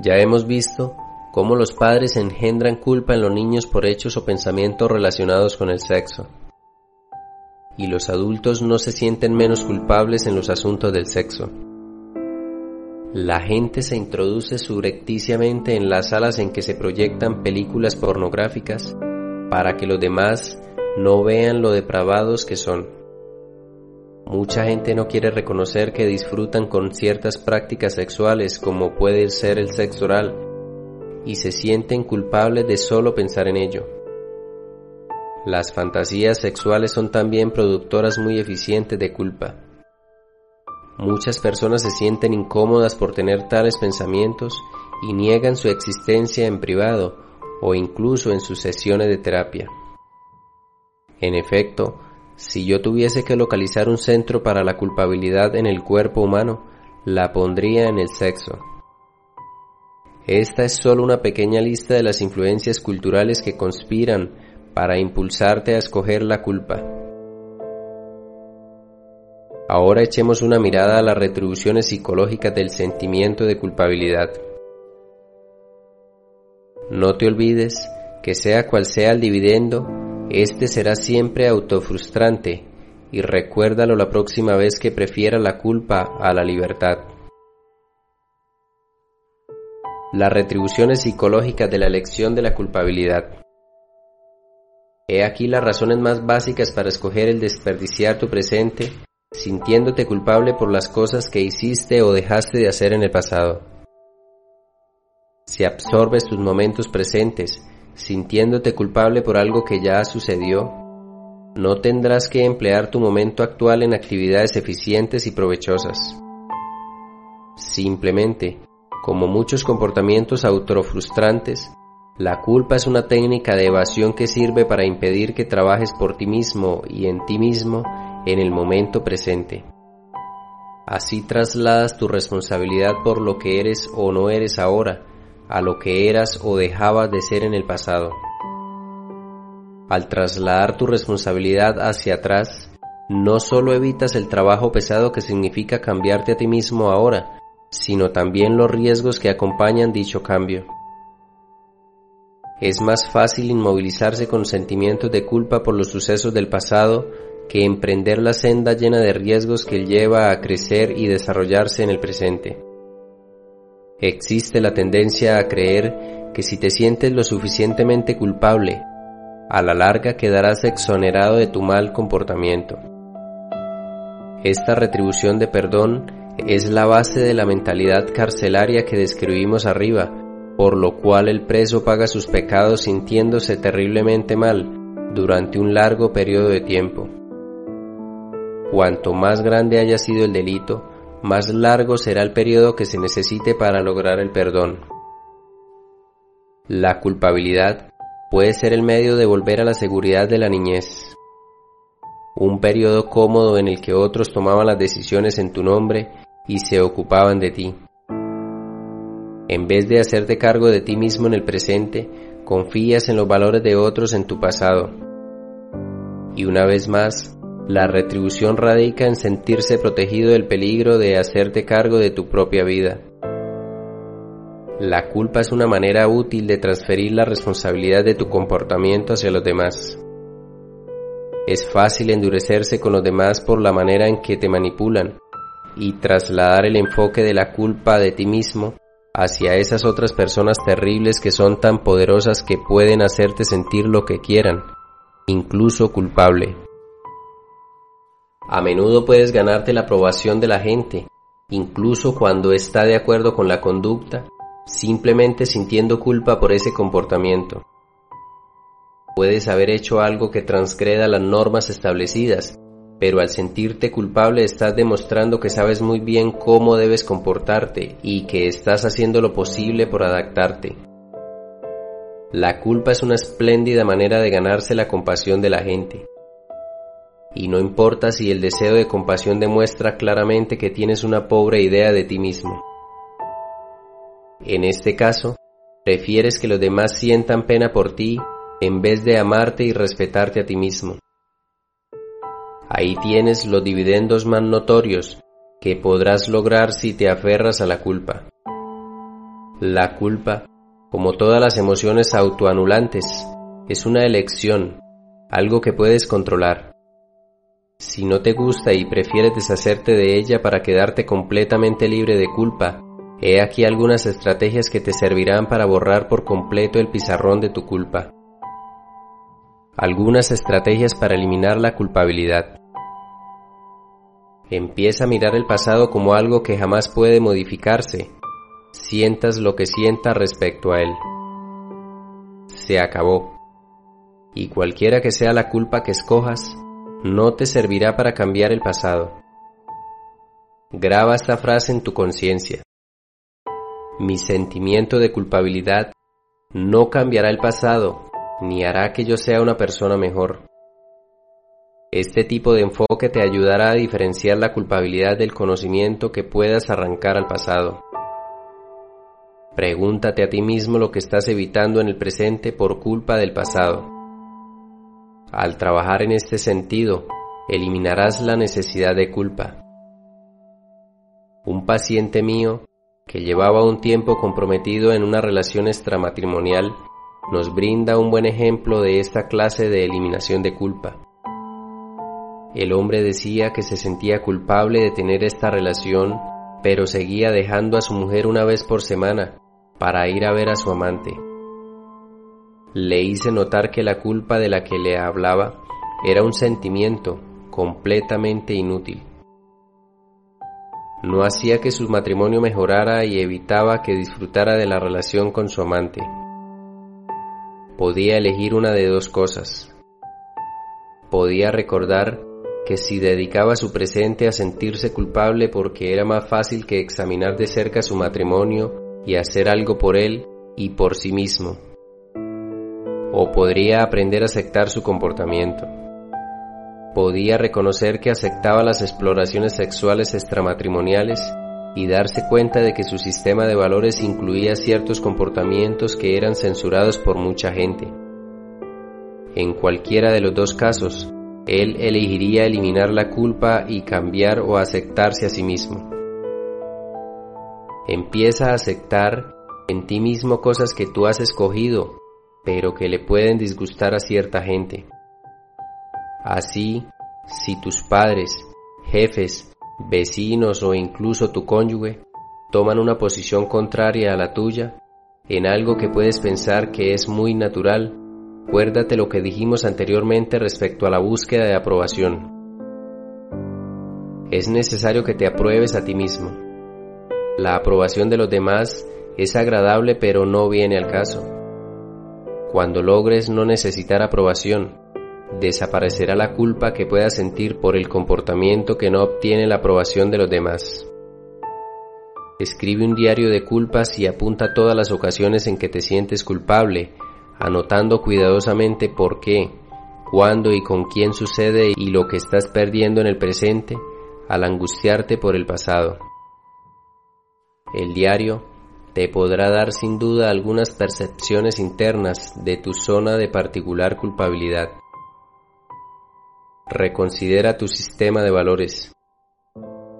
A: Ya hemos visto cómo los padres engendran culpa en los niños por hechos o pensamientos relacionados con el sexo. Y los adultos no se sienten menos culpables en los asuntos del sexo. La gente se introduce subrepticiamente en las salas en que se proyectan películas pornográficas para que los demás no vean lo depravados que son. Mucha gente no quiere reconocer que disfrutan con ciertas prácticas sexuales como puede ser el sexo oral y se sienten culpables de solo pensar en ello. Las fantasías sexuales son también productoras muy eficientes de culpa. Muchas personas se sienten incómodas por tener tales pensamientos y niegan su existencia en privado o incluso en sus sesiones de terapia. En efecto, si yo tuviese que localizar un centro para la culpabilidad en el cuerpo humano, la pondría en el sexo. Esta es solo una pequeña lista de las influencias culturales que conspiran para impulsarte a escoger la culpa. Ahora echemos una mirada a las retribuciones psicológicas del sentimiento de culpabilidad. No te olvides que sea cual sea el dividendo, este será siempre autofrustrante y recuérdalo la próxima vez que prefiera la culpa a la libertad. Las retribuciones psicológicas de la elección de la culpabilidad. He aquí las razones más básicas para escoger el desperdiciar tu presente, sintiéndote culpable por las cosas que hiciste o dejaste de hacer en el pasado. Si absorbes tus momentos presentes, sintiéndote culpable por algo que ya sucedió, no tendrás que emplear tu momento actual en actividades eficientes y provechosas. Simplemente, como muchos comportamientos autofrustrantes, la culpa es una técnica de evasión que sirve para impedir que trabajes por ti mismo y en ti mismo en el momento presente. Así trasladas tu responsabilidad por lo que eres o no eres ahora a lo que eras o dejabas de ser en el pasado. Al trasladar tu responsabilidad hacia atrás, no solo evitas el trabajo pesado que significa cambiarte a ti mismo ahora, sino también los riesgos que acompañan dicho cambio. Es más fácil inmovilizarse con sentimientos de culpa por los sucesos del pasado que emprender la senda llena de riesgos que lleva a crecer y desarrollarse en el presente. Existe la tendencia a creer que si te sientes lo suficientemente culpable, a la larga quedarás exonerado de tu mal comportamiento. Esta retribución de perdón es la base de la mentalidad carcelaria que describimos arriba, por lo cual el preso paga sus pecados sintiéndose terriblemente mal durante un largo periodo de tiempo. Cuanto más grande haya sido el delito, más largo será el periodo que se necesite para lograr el perdón. La culpabilidad puede ser el medio de volver a la seguridad de la niñez, un periodo cómodo en el que otros tomaban las decisiones en tu nombre y se ocupaban de ti. En vez de hacerte cargo de ti mismo en el presente, confías en los valores de otros en tu pasado. Y una vez más, la retribución radica en sentirse protegido del peligro de hacerte cargo de tu propia vida. La culpa es una manera útil de transferir la responsabilidad de tu comportamiento hacia los demás. Es fácil endurecerse con los demás por la manera en que te manipulan y trasladar el enfoque de la culpa de ti mismo hacia esas otras personas terribles que son tan poderosas que pueden hacerte sentir lo que quieran, incluso culpable. A menudo puedes ganarte la aprobación de la gente, incluso cuando está de acuerdo con la conducta, simplemente sintiendo culpa por ese comportamiento. Puedes haber hecho algo que transgreda las normas establecidas, pero al sentirte culpable estás demostrando que sabes muy bien cómo debes comportarte y que estás haciendo lo posible por adaptarte. La culpa es una espléndida manera de ganarse la compasión de la gente. Y no importa si el deseo de compasión demuestra claramente que tienes una pobre idea de ti mismo. En este caso, prefieres que los demás sientan pena por ti en vez de amarte y respetarte a ti mismo. Ahí tienes los dividendos más notorios que podrás lograr si te aferras a la culpa. La culpa, como todas las emociones autoanulantes, es una elección, algo que puedes controlar. Si no te gusta y prefieres deshacerte de ella para quedarte completamente libre de culpa, he aquí algunas estrategias que te servirán para borrar por completo el pizarrón de tu culpa. Algunas estrategias para eliminar la culpabilidad. Empieza a mirar el pasado como algo que jamás puede modificarse, sientas lo que sientas respecto a él. Se acabó. Y cualquiera que sea la culpa que escojas, no te servirá para cambiar el pasado. Graba esta frase en tu conciencia. Mi sentimiento de culpabilidad no cambiará el pasado, ni hará que yo sea una persona mejor. Este tipo de enfoque te ayudará a diferenciar la culpabilidad del conocimiento que puedas arrancar al pasado. Pregúntate a ti mismo lo que estás evitando en el presente por culpa del pasado. Al trabajar en este sentido, eliminarás la necesidad de culpa. Un paciente mío, que llevaba un tiempo comprometido en una relación extramatrimonial, nos brinda un buen ejemplo de esta clase de eliminación de culpa. El hombre decía que se sentía culpable de tener esta relación, pero seguía dejando a su mujer una vez por semana para ir a ver a su amante. Le hice notar que la culpa de la que le hablaba era un sentimiento completamente inútil. No hacía que su matrimonio mejorara y evitaba que disfrutara de la relación con su amante. Podía elegir una de dos cosas. Podía recordar que si dedicaba su presente a sentirse culpable porque era más fácil que examinar de cerca su matrimonio y hacer algo por él y por sí mismo. O podría aprender a aceptar su comportamiento. Podía reconocer que aceptaba las exploraciones sexuales extramatrimoniales y darse cuenta de que su sistema de valores incluía ciertos comportamientos que eran censurados por mucha gente. En cualquiera de los dos casos, él elegiría eliminar la culpa y cambiar o aceptarse a sí mismo. Empieza a aceptar en ti mismo cosas que tú has escogido, pero que le pueden disgustar a cierta gente. Así, si tus padres, jefes, vecinos o incluso tu cónyuge toman una posición contraria a la tuya en algo que puedes pensar que es muy natural, Acuérdate lo que dijimos anteriormente respecto a la búsqueda de aprobación. Es necesario que te apruebes a ti mismo. La aprobación de los demás es agradable pero no viene al caso. Cuando logres no necesitar aprobación, desaparecerá la culpa que puedas sentir por el comportamiento que no obtiene la aprobación de los demás. Escribe un diario de culpas y apunta todas las ocasiones en que te sientes culpable anotando cuidadosamente por qué, cuándo y con quién sucede y lo que estás perdiendo en el presente al angustiarte por el pasado. El diario te podrá dar sin duda algunas percepciones internas de tu zona de particular culpabilidad. Reconsidera tu sistema de valores.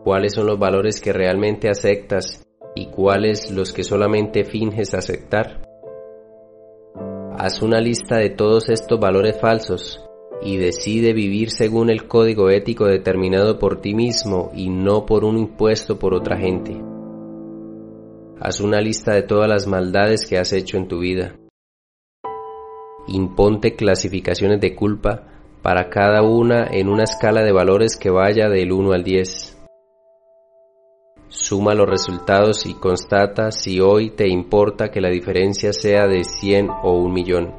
A: ¿Cuáles son los valores que realmente aceptas y cuáles los que solamente finges aceptar? Haz una lista de todos estos valores falsos y decide vivir según el código ético determinado por ti mismo y no por un impuesto por otra gente. Haz una lista de todas las maldades que has hecho en tu vida. Imponte clasificaciones de culpa para cada una en una escala de valores que vaya del 1 al 10. Suma los resultados y constata si hoy te importa que la diferencia sea de 100 o un millón.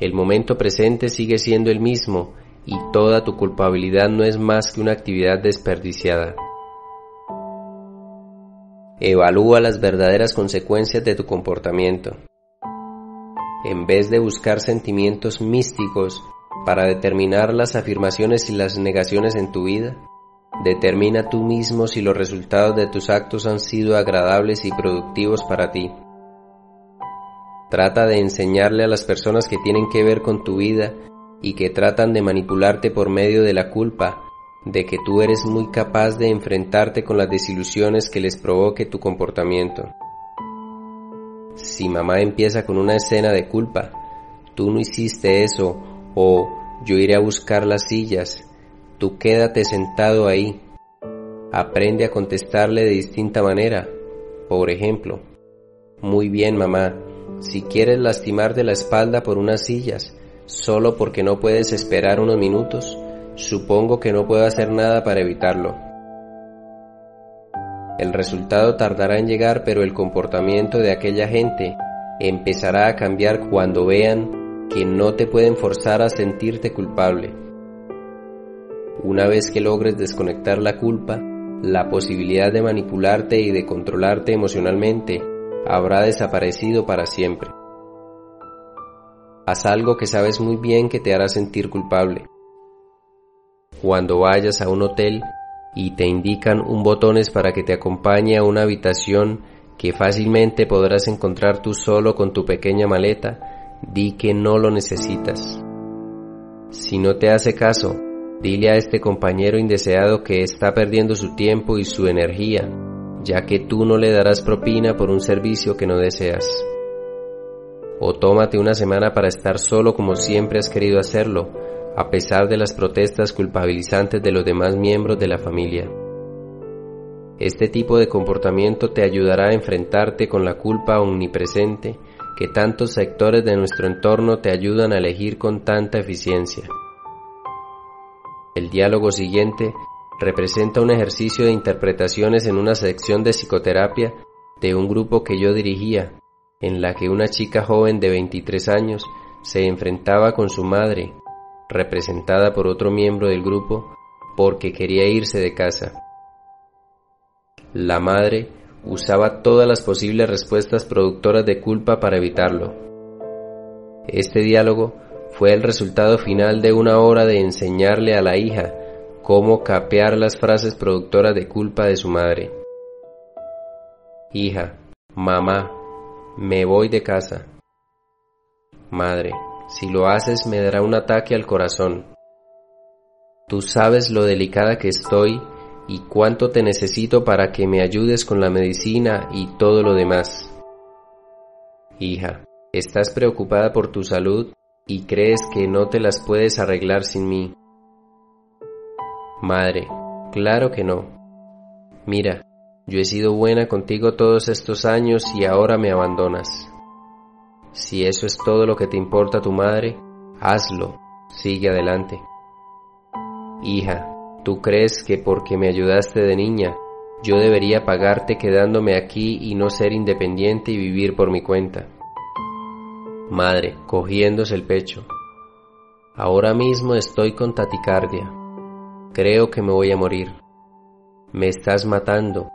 A: El momento presente sigue siendo el mismo y toda tu culpabilidad no es más que una actividad desperdiciada. Evalúa las verdaderas consecuencias de tu comportamiento. En vez de buscar sentimientos místicos para determinar las afirmaciones y las negaciones en tu vida, Determina tú mismo si los resultados de tus actos han sido agradables y productivos para ti. Trata de enseñarle a las personas que tienen que ver con tu vida y que tratan de manipularte por medio de la culpa de que tú eres muy capaz de enfrentarte con las desilusiones que les provoque tu comportamiento. Si mamá empieza con una escena de culpa, tú no hiciste eso o yo iré a buscar las sillas, Tú quédate sentado ahí. Aprende a contestarle de distinta manera. Por ejemplo, muy bien mamá, si quieres lastimarte la espalda por unas sillas, solo porque no puedes esperar unos minutos, supongo que no puedo hacer nada para evitarlo. El resultado tardará en llegar, pero el comportamiento de aquella gente empezará a cambiar cuando vean que no te pueden forzar a sentirte culpable. Una vez que logres desconectar la culpa, la posibilidad de manipularte y de controlarte emocionalmente habrá desaparecido para siempre. Haz algo que sabes muy bien que te hará sentir culpable. Cuando vayas a un hotel y te indican un botones para que te acompañe a una habitación que fácilmente podrás encontrar tú solo con tu pequeña maleta, di que no lo necesitas. Si no te hace caso, Dile a este compañero indeseado que está perdiendo su tiempo y su energía, ya que tú no le darás propina por un servicio que no deseas. O tómate una semana para estar solo como siempre has querido hacerlo, a pesar de las protestas culpabilizantes de los demás miembros de la familia. Este tipo de comportamiento te ayudará a enfrentarte con la culpa omnipresente que tantos sectores de nuestro entorno te ayudan a elegir con tanta eficiencia. El diálogo siguiente representa un ejercicio de interpretaciones en una sección de psicoterapia de un grupo que yo dirigía, en la que una chica joven de 23 años se enfrentaba con su madre, representada por otro miembro del grupo, porque quería irse de casa. La madre usaba todas las posibles respuestas productoras de culpa para evitarlo. Este diálogo fue el resultado final de una hora de enseñarle a la hija cómo capear las frases productoras de culpa de su madre. Hija, mamá, me voy de casa. Madre, si lo haces me dará un ataque al corazón. Tú sabes lo delicada que estoy y cuánto te necesito para que me ayudes con la medicina y todo lo demás. Hija, estás preocupada por tu salud y crees que no te las puedes arreglar sin mí. Madre, claro que no. Mira, yo he sido buena contigo todos estos años y ahora me abandonas. Si eso es todo lo que te importa a tu madre, hazlo, sigue adelante. Hija, ¿Tú crees que porque me ayudaste de niña, yo debería pagarte quedándome aquí y no ser independiente y vivir por mi cuenta? Madre, cogiéndose el pecho. Ahora mismo estoy con taticardia. Creo que me voy a morir. Me estás matando.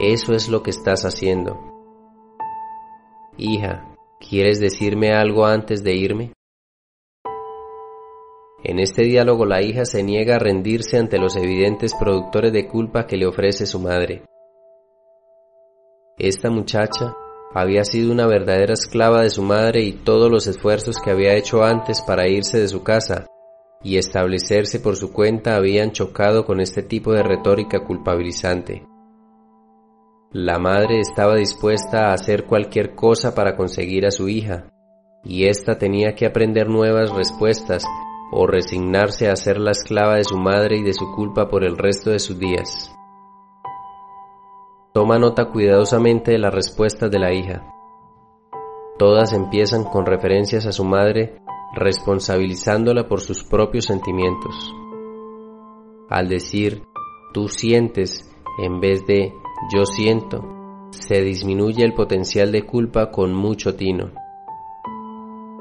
A: Eso es lo que estás haciendo. Hija, ¿quieres decirme algo antes de irme? En este diálogo la hija se niega a rendirse ante los evidentes productores de culpa que le ofrece su madre. Esta muchacha había sido una verdadera esclava de su madre y todos los esfuerzos que había hecho antes para irse de su casa y establecerse por su cuenta habían chocado con este tipo de retórica culpabilizante. La madre estaba dispuesta a hacer cualquier cosa para conseguir a su hija, y ésta tenía que aprender nuevas respuestas o resignarse a ser la esclava de su madre y de su culpa por el resto de sus días. Toma nota cuidadosamente de las respuestas de la hija. Todas empiezan con referencias a su madre responsabilizándola por sus propios sentimientos. Al decir tú sientes en vez de yo siento, se disminuye el potencial de culpa con mucho tino.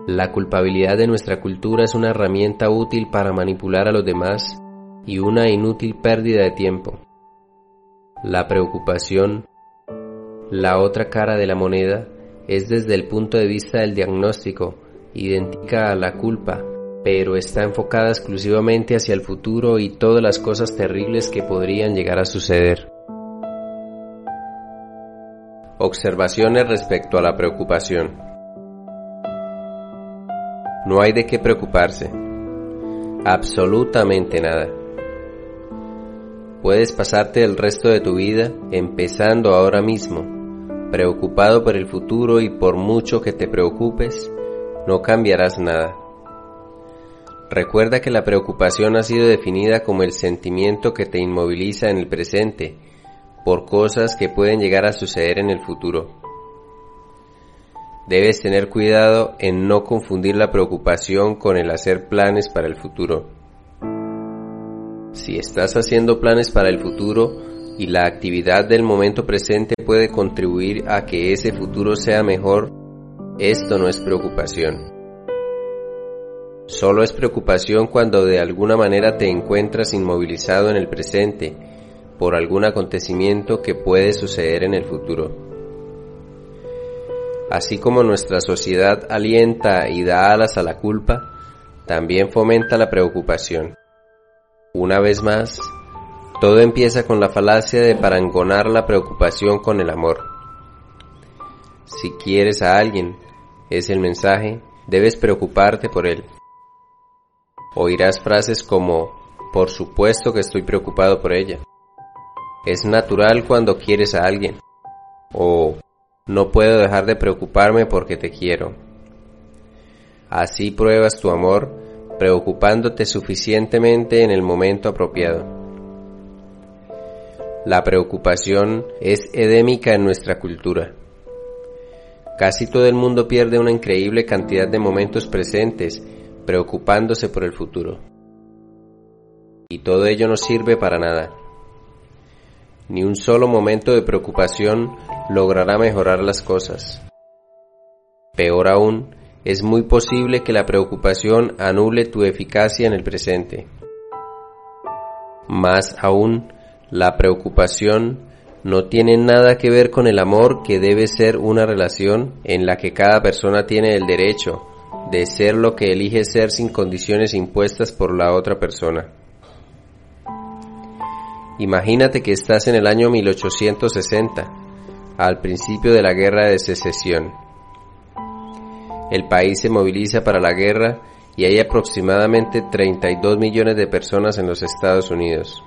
A: La culpabilidad de nuestra cultura es una herramienta útil para manipular a los demás y una inútil pérdida de tiempo. La preocupación, la otra cara de la moneda, es desde el punto de vista del diagnóstico, idéntica a la culpa, pero está enfocada exclusivamente hacia el futuro y todas las cosas terribles que podrían llegar a suceder. Observaciones respecto a la preocupación. No hay de qué preocuparse. Absolutamente nada. Puedes pasarte el resto de tu vida, empezando ahora mismo, preocupado por el futuro y por mucho que te preocupes, no cambiarás nada. Recuerda que la preocupación ha sido definida como el sentimiento que te inmoviliza en el presente por cosas que pueden llegar a suceder en el futuro. Debes tener cuidado en no confundir la preocupación con el hacer planes para el futuro. Si estás haciendo planes para el futuro y la actividad del momento presente puede contribuir a que ese futuro sea mejor, esto no es preocupación. Solo es preocupación cuando de alguna manera te encuentras inmovilizado en el presente por algún acontecimiento que puede suceder en el futuro. Así como nuestra sociedad alienta y da alas a la culpa, también fomenta la preocupación. Una vez más, todo empieza con la falacia de parangonar la preocupación con el amor. Si quieres a alguien, es el mensaje, debes preocuparte por él. Oirás frases como, por supuesto que estoy preocupado por ella. Es natural cuando quieres a alguien. O no puedo dejar de preocuparme porque te quiero. Así pruebas tu amor preocupándote suficientemente en el momento apropiado. La preocupación es edémica en nuestra cultura. Casi todo el mundo pierde una increíble cantidad de momentos presentes preocupándose por el futuro. Y todo ello no sirve para nada. Ni un solo momento de preocupación logrará mejorar las cosas. Peor aún, es muy posible que la preocupación anule tu eficacia en el presente. Más aún, la preocupación no tiene nada que ver con el amor que debe ser una relación en la que cada persona tiene el derecho de ser lo que elige ser sin condiciones impuestas por la otra persona. Imagínate que estás en el año 1860, al principio de la guerra de secesión. El país se moviliza para la guerra y hay aproximadamente 32 millones de personas en los Estados Unidos.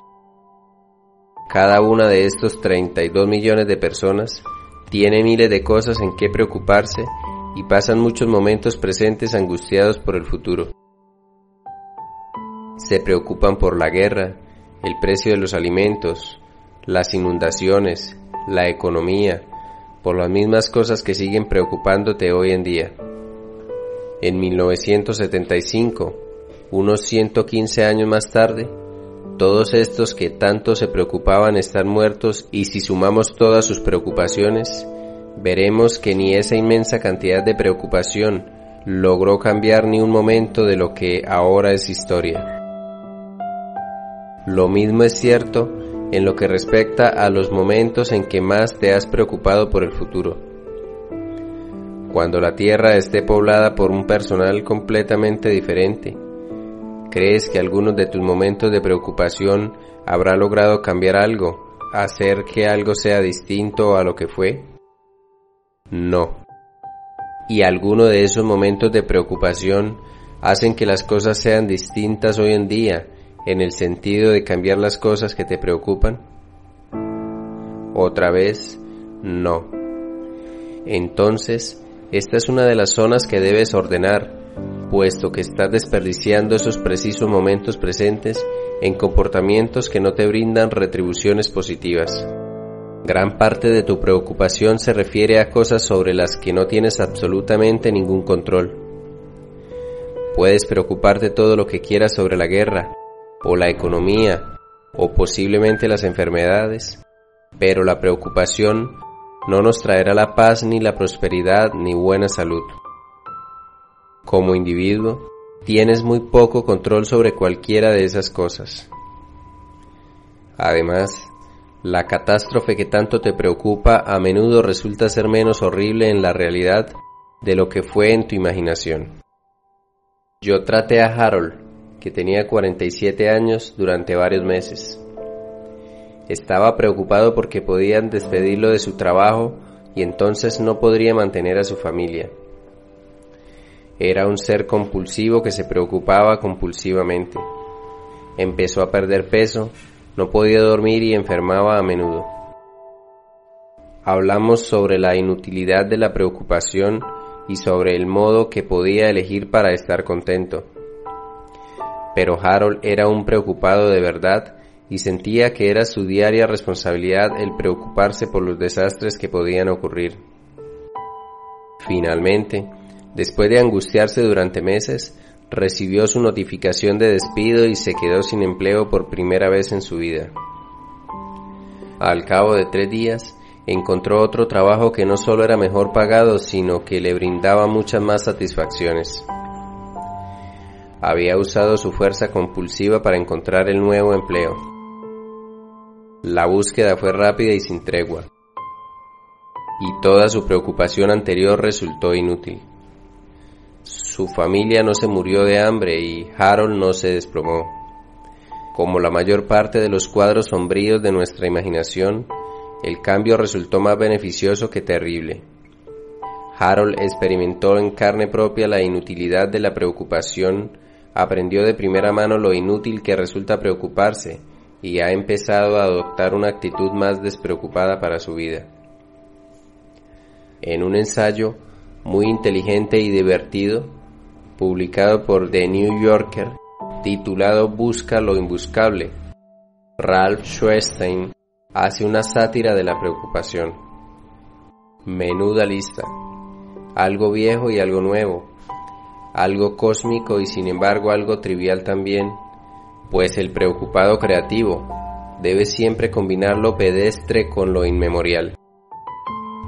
A: Cada una de estos 32 millones de personas tiene miles de cosas en que preocuparse y pasan muchos momentos presentes angustiados por el futuro. Se preocupan por la guerra, el precio de los alimentos, las inundaciones, la economía, por las mismas cosas que siguen preocupándote hoy en día. En 1975, unos 115 años más tarde, todos estos que tanto se preocupaban están muertos y si sumamos todas sus preocupaciones, veremos que ni esa inmensa cantidad de preocupación logró cambiar ni un momento de lo que ahora es historia. Lo mismo es cierto en lo que respecta a los momentos en que más te has preocupado por el futuro. Cuando la Tierra esté poblada por un personal completamente diferente, ¿Crees que algunos de tus momentos de preocupación habrá logrado cambiar algo, hacer que algo sea distinto a lo que fue? No. Y algunos de esos momentos de preocupación hacen que las cosas sean distintas hoy en día, en el sentido de cambiar las cosas que te preocupan? Otra vez, no. Entonces, esta es una de las zonas que debes ordenar puesto que estás desperdiciando esos precisos momentos presentes en comportamientos que no te brindan retribuciones positivas. Gran parte de tu preocupación se refiere a cosas sobre las que no tienes absolutamente ningún control. Puedes preocuparte todo lo que quieras sobre la guerra, o la economía, o posiblemente las enfermedades, pero la preocupación no nos traerá la paz ni la prosperidad ni buena salud. Como individuo, tienes muy poco control sobre cualquiera de esas cosas. Además, la catástrofe que tanto te preocupa a menudo resulta ser menos horrible en la realidad de lo que fue en tu imaginación. Yo traté a Harold, que tenía 47 años, durante varios meses. Estaba preocupado porque podían despedirlo de su trabajo y entonces no podría mantener a su familia. Era un ser compulsivo que se preocupaba compulsivamente. Empezó a perder peso, no podía dormir y enfermaba a menudo. Hablamos sobre la inutilidad de la preocupación y sobre el modo que podía elegir para estar contento. Pero Harold era un preocupado de verdad y sentía que era su diaria responsabilidad el preocuparse por los desastres que podían ocurrir. Finalmente, Después de angustiarse durante meses, recibió su notificación de despido y se quedó sin empleo por primera vez en su vida. Al cabo de tres días, encontró otro trabajo que no solo era mejor pagado, sino que le brindaba muchas más satisfacciones. Había usado su fuerza compulsiva para encontrar el nuevo empleo. La búsqueda fue rápida y sin tregua, y toda su preocupación anterior resultó inútil. Su familia no se murió de hambre y Harold no se desplomó. Como la mayor parte de los cuadros sombríos de nuestra imaginación, el cambio resultó más beneficioso que terrible. Harold experimentó en carne propia la inutilidad de la preocupación, aprendió de primera mano lo inútil que resulta preocuparse y ha empezado a adoptar una actitud más despreocupada para su vida. En un ensayo muy inteligente y divertido, publicado por The New Yorker, titulado Busca lo imbuscable. Ralph Schwestein hace una sátira de la preocupación. Menuda lista. Algo viejo y algo nuevo. Algo cósmico y sin embargo algo trivial también, pues el preocupado creativo debe siempre combinar lo pedestre con lo inmemorial.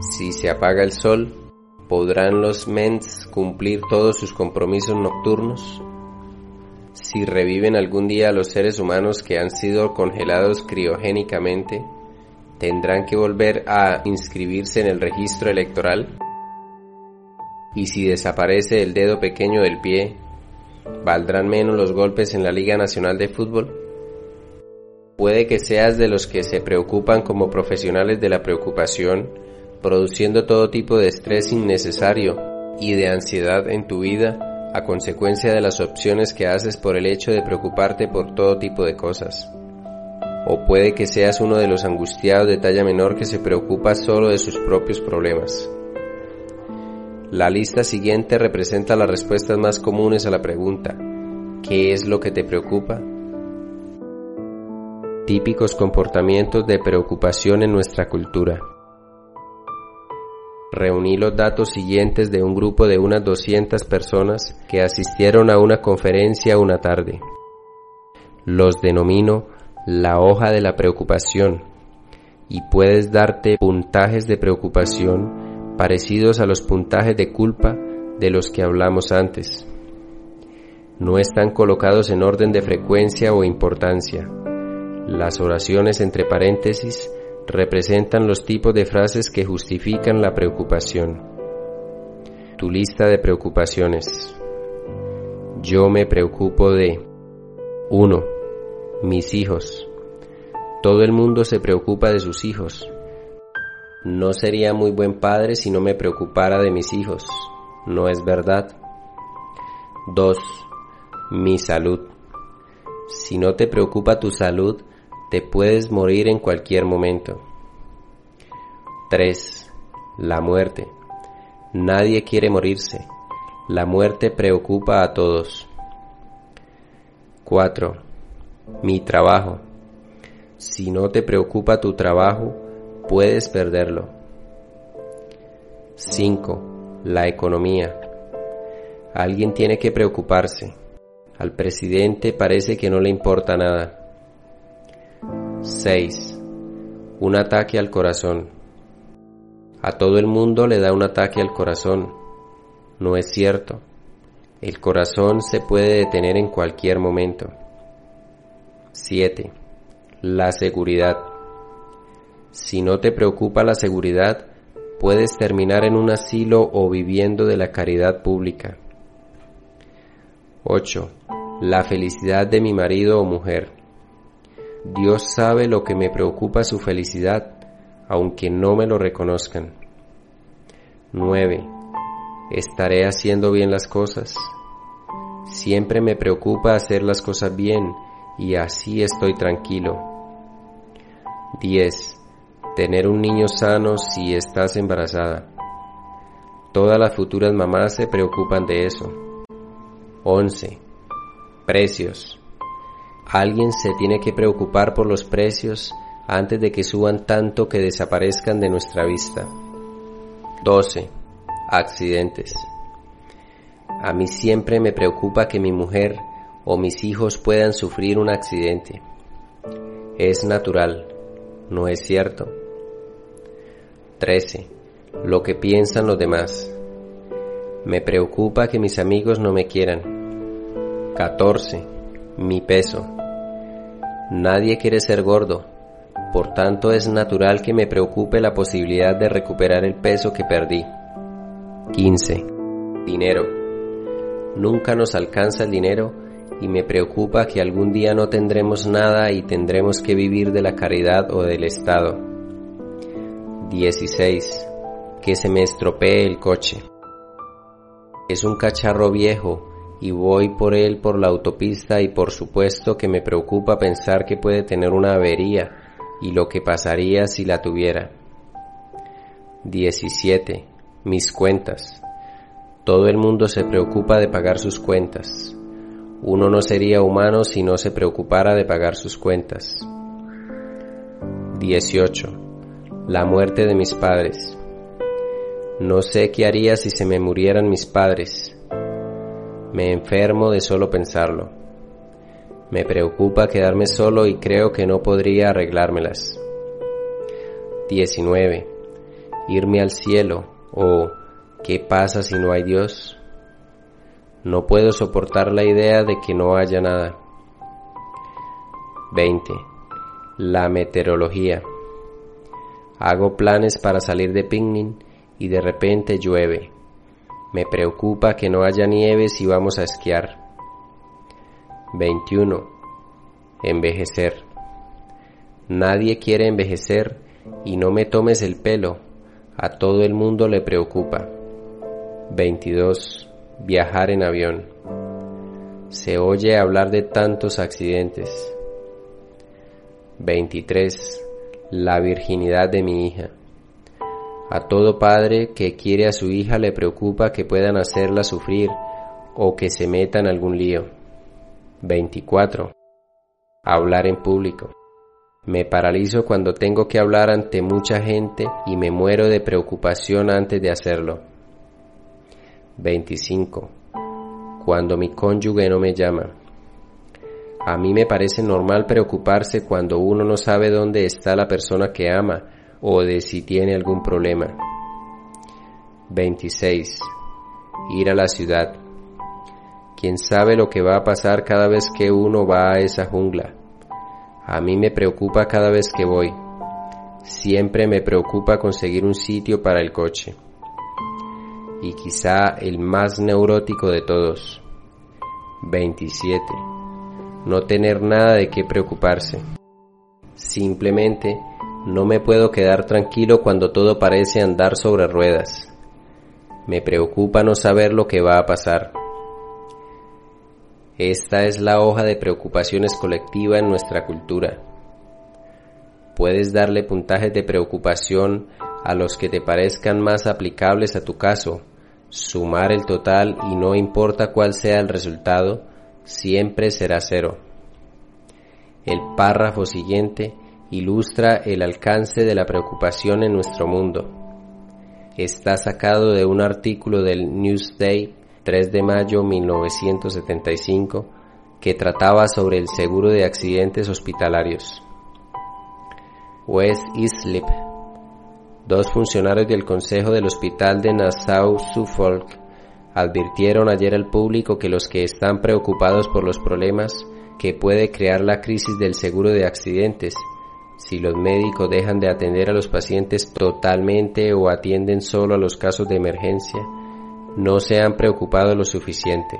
A: Si se apaga el sol, ¿Podrán los mens cumplir todos sus compromisos nocturnos? Si reviven algún día los seres humanos que han sido congelados criogénicamente, ¿tendrán que volver a inscribirse en el registro electoral? Y si desaparece el dedo pequeño del pie, ¿valdrán menos los golpes en la Liga Nacional de Fútbol? Puede que seas de los que se preocupan como profesionales de la preocupación, produciendo todo tipo de estrés innecesario y de ansiedad en tu vida a consecuencia de las opciones que haces por el hecho de preocuparte por todo tipo de cosas. O puede que seas uno de los angustiados de talla menor que se preocupa solo de sus propios problemas. La lista siguiente representa las respuestas más comunes a la pregunta ¿qué es lo que te preocupa? Típicos comportamientos de preocupación en nuestra cultura. Reuní los datos siguientes de un grupo de unas 200 personas que asistieron a una conferencia una tarde. Los denomino la hoja de la preocupación y puedes darte puntajes de preocupación parecidos a los puntajes de culpa de los que hablamos antes. No están colocados en orden de frecuencia o importancia. Las oraciones entre paréntesis representan los tipos de frases que justifican la preocupación. Tu lista de preocupaciones. Yo me preocupo de 1. Mis hijos. Todo el mundo se preocupa de sus hijos. No sería muy buen padre si no me preocupara de mis hijos. ¿No es verdad? 2. Mi salud. Si no te preocupa tu salud, te puedes morir en cualquier momento. 3. La muerte. Nadie quiere morirse. La muerte preocupa a todos. 4. Mi trabajo. Si no te preocupa tu trabajo, puedes perderlo. 5. La economía. Alguien tiene que preocuparse. Al presidente parece que no le importa nada. 6. Un ataque al corazón. A todo el mundo le da un ataque al corazón. No es cierto. El corazón se puede detener en cualquier momento. 7. La seguridad. Si no te preocupa la seguridad, puedes terminar en un asilo o viviendo de la caridad pública. 8. La felicidad de mi marido o mujer. Dios sabe lo que me preocupa su felicidad, aunque no me lo reconozcan. 9. Estaré haciendo bien las cosas. Siempre me preocupa hacer las cosas bien y así estoy tranquilo. 10 tener un niño sano si estás embarazada. Todas las futuras mamás se preocupan de eso. 11. Precios. Alguien se tiene que preocupar por los precios antes de que suban tanto que desaparezcan de nuestra vista. 12. Accidentes. A mí siempre me preocupa que mi mujer o mis hijos puedan sufrir un accidente. Es natural, ¿no es cierto? 13. Lo que piensan los demás. Me preocupa que mis amigos no me quieran. 14. Mi peso. Nadie quiere ser gordo, por tanto es natural que me preocupe la posibilidad de recuperar el peso que perdí. 15. Dinero. Nunca nos alcanza el dinero y me preocupa que algún día no tendremos nada y tendremos que vivir de la caridad o del Estado. 16. Que se me estropee el coche. Es un cacharro viejo y voy por él por la autopista y por supuesto que me preocupa pensar que puede tener una avería y lo que pasaría si la tuviera. 17. Mis cuentas. Todo el mundo se preocupa de pagar sus cuentas. Uno no sería humano si no se preocupara de pagar sus cuentas. 18 la muerte de mis padres. No sé qué haría si se me murieran mis padres. Me enfermo de solo pensarlo. Me preocupa quedarme solo y creo que no podría arreglármelas. 19. Irme al cielo o ¿Qué pasa si no hay Dios? No puedo soportar la idea de que no haya nada. 20. La meteorología. Hago planes para salir de picnic y de repente llueve. Me preocupa que no haya nieve si vamos a esquiar. 21. Envejecer. Nadie quiere envejecer y no me tomes el pelo. A todo el mundo le preocupa. 22. Viajar en avión. Se oye hablar de tantos accidentes. 23. La virginidad de mi hija. A todo padre que quiere a su hija le preocupa que puedan hacerla sufrir o que se meta en algún lío. 24. Hablar en público. Me paralizo cuando tengo que hablar ante mucha gente y me muero de preocupación antes de hacerlo. 25. Cuando mi cónyuge no me llama. A mí me parece normal preocuparse cuando uno no sabe dónde está la persona que ama o de si tiene algún problema. 26. Ir a la ciudad. ¿Quién sabe lo que va a pasar cada vez que uno va a esa jungla? A mí me preocupa cada vez que voy. Siempre me preocupa conseguir un sitio para el coche. Y quizá el más neurótico de todos. 27. No tener nada de qué preocuparse. Simplemente no me puedo quedar tranquilo cuando todo parece andar sobre ruedas. Me preocupa no saber lo que va a pasar. Esta es la hoja de preocupaciones colectiva en nuestra cultura. Puedes darle puntajes de preocupación a los que te parezcan más aplicables a tu caso, sumar el total y no importa cuál sea el resultado, siempre será cero. El párrafo siguiente ilustra el alcance de la preocupación en nuestro mundo. Está sacado de un artículo del Newsday 3 de mayo 1975 que trataba sobre el seguro de accidentes hospitalarios. Wes Islip, dos funcionarios del Consejo del Hospital de Nassau Suffolk, advirtieron ayer al público que los que están preocupados por los problemas que puede crear la crisis del seguro de accidentes si los médicos dejan de atender a los pacientes totalmente o atienden solo a los casos de emergencia, no se han preocupado lo suficiente.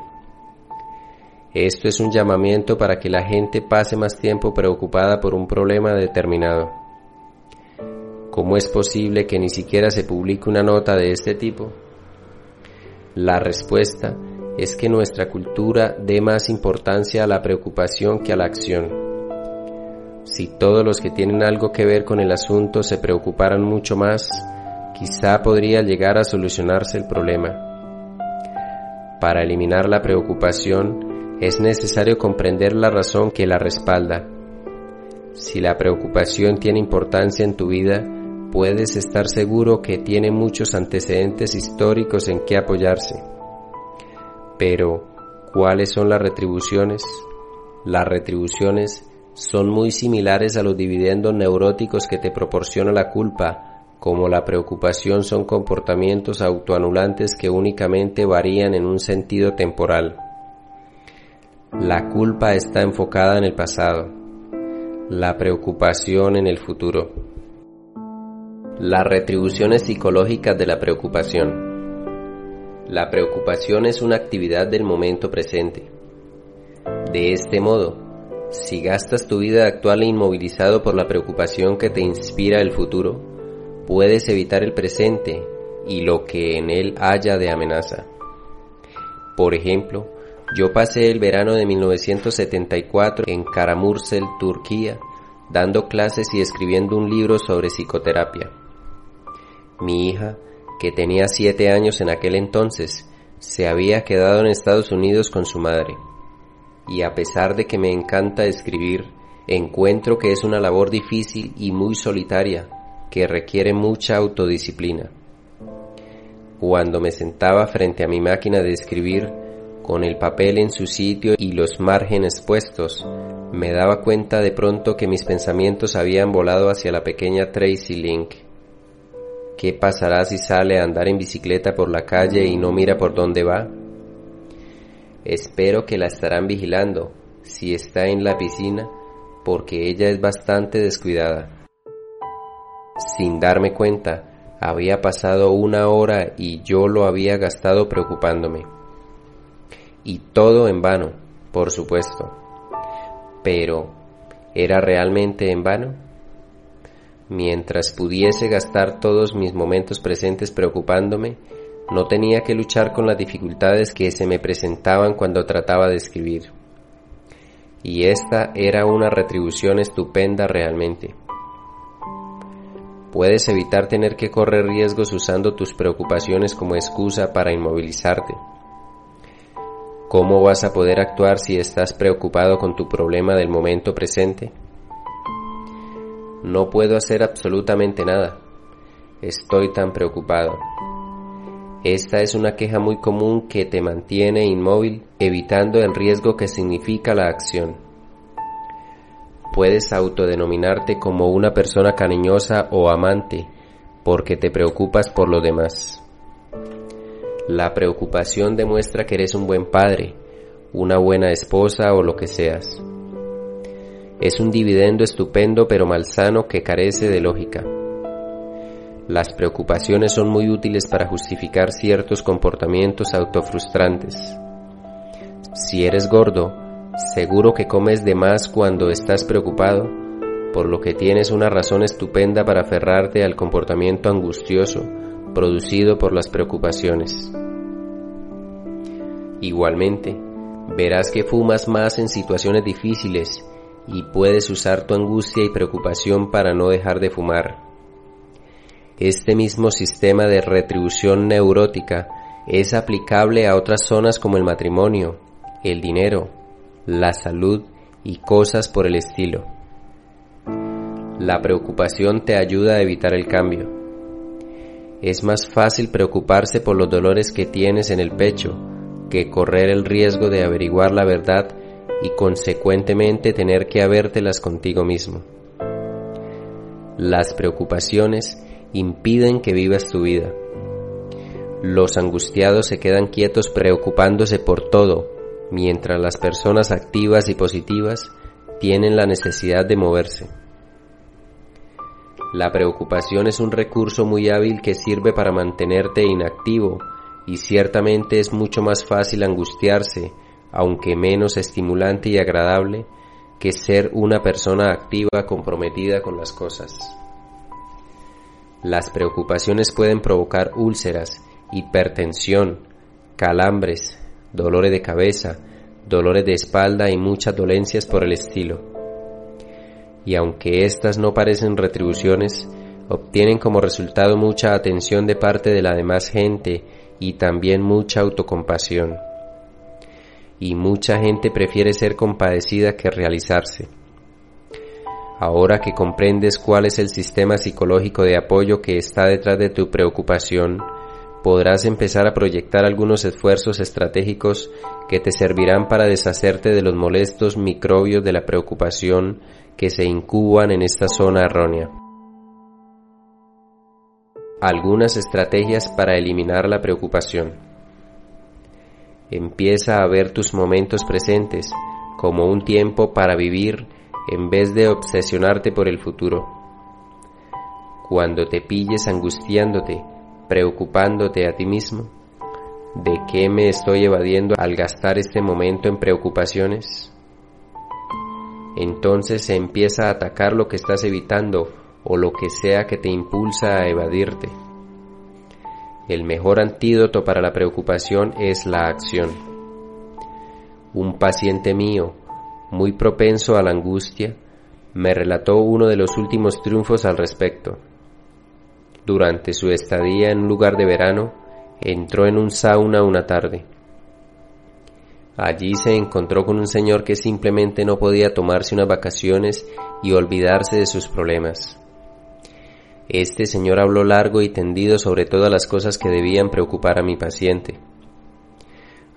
A: Esto es un llamamiento para que la gente pase más tiempo preocupada por un problema determinado. ¿Cómo es posible que ni siquiera se publique una nota de este tipo? La respuesta es que nuestra cultura dé más importancia a la preocupación que a la acción. Si todos los que tienen algo que ver con el asunto se preocuparan mucho más, quizá podría llegar a solucionarse el problema. Para eliminar la preocupación es necesario comprender la razón que la respalda. Si la preocupación tiene importancia en tu vida, puedes estar seguro que tiene muchos antecedentes históricos en que apoyarse. Pero, ¿cuáles son las retribuciones? Las retribuciones son muy similares a los dividendos neuróticos que te proporciona la culpa como la preocupación son comportamientos autoanulantes que únicamente varían en un sentido temporal. La culpa está enfocada en el pasado, la preocupación en el futuro. Las retribuciones psicológicas de la preocupación. La preocupación es una actividad del momento presente. De este modo, si gastas tu vida actual inmovilizado por la preocupación que te inspira el futuro, puedes evitar el presente y lo que en él haya de amenaza. Por ejemplo, yo pasé el verano de 1974 en Karamürsel, Turquía, dando clases y escribiendo un libro sobre psicoterapia. Mi hija, que tenía siete años en aquel entonces, se había quedado en Estados Unidos con su madre. Y a pesar de que me encanta escribir, encuentro que es una labor difícil y muy solitaria que requiere mucha autodisciplina. Cuando me sentaba frente a mi máquina de escribir, con el papel en su sitio y los márgenes puestos, me daba cuenta de pronto que mis pensamientos habían volado hacia la pequeña Tracy Link. ¿Qué pasará si sale a andar en bicicleta por la calle y no mira por dónde va? Espero que la estarán vigilando si está en la piscina porque ella es bastante descuidada. Sin darme cuenta, había pasado una hora y yo lo había gastado preocupándome. Y todo en vano, por supuesto. Pero, ¿era realmente en vano? Mientras pudiese gastar todos mis momentos presentes preocupándome, no tenía que luchar con las dificultades que se me presentaban cuando trataba de escribir. Y esta era una retribución estupenda realmente. Puedes evitar tener que correr riesgos usando tus preocupaciones como excusa para inmovilizarte. ¿Cómo vas a poder actuar si estás preocupado con tu problema del momento presente? No puedo hacer absolutamente nada. Estoy tan preocupado. Esta es una queja muy común que te mantiene inmóvil, evitando el riesgo que significa la acción. Puedes autodenominarte como una persona cariñosa o amante porque te preocupas por lo demás. La preocupación demuestra que eres un buen padre, una buena esposa o lo que seas. Es un dividendo estupendo pero malsano que carece de lógica. Las preocupaciones son muy útiles para justificar ciertos comportamientos autofrustrantes. Si eres gordo, seguro que comes de más cuando estás preocupado, por lo que tienes una razón estupenda para aferrarte al comportamiento angustioso producido por las preocupaciones. Igualmente, verás que fumas más en situaciones difíciles y puedes usar tu angustia y preocupación para no dejar de fumar. Este mismo sistema de retribución neurótica es aplicable a otras zonas como el matrimonio, el dinero, la salud y cosas por el estilo. La preocupación te ayuda a evitar el cambio. Es más fácil preocuparse por los dolores que tienes en el pecho que correr el riesgo de averiguar la verdad y consecuentemente tener que habértelas contigo mismo. Las preocupaciones impiden que vivas tu vida. Los angustiados se quedan quietos preocupándose por todo, mientras las personas activas y positivas tienen la necesidad de moverse. La preocupación es un recurso muy hábil que sirve para mantenerte inactivo y ciertamente es mucho más fácil angustiarse aunque menos estimulante y agradable que ser una persona activa comprometida con las cosas. Las preocupaciones pueden provocar úlceras, hipertensión, calambres, dolores de cabeza, dolores de espalda y muchas dolencias por el estilo. Y aunque estas no parecen retribuciones, obtienen como resultado mucha atención de parte de la demás gente y también mucha autocompasión y mucha gente prefiere ser compadecida que realizarse. Ahora que comprendes cuál es el sistema psicológico de apoyo que está detrás de tu preocupación, podrás empezar a proyectar algunos esfuerzos estratégicos que te servirán para deshacerte de los molestos microbios de la preocupación que se incuban en esta zona errónea. Algunas estrategias para eliminar la preocupación. Empieza a ver tus momentos presentes como un tiempo para vivir en vez de obsesionarte por el futuro. Cuando te pilles angustiándote, preocupándote a ti mismo, ¿de qué me estoy evadiendo al gastar este momento en preocupaciones? Entonces se empieza a atacar lo que estás evitando o lo que sea que te impulsa a evadirte. El mejor antídoto para la preocupación es la acción. Un paciente mío, muy propenso a la angustia, me relató uno de los últimos triunfos al respecto. Durante su estadía en un lugar de verano, entró en un sauna una tarde. Allí se encontró con un señor que simplemente no podía tomarse unas vacaciones y olvidarse de sus problemas. Este señor habló largo y tendido sobre todas las cosas que debían preocupar a mi paciente.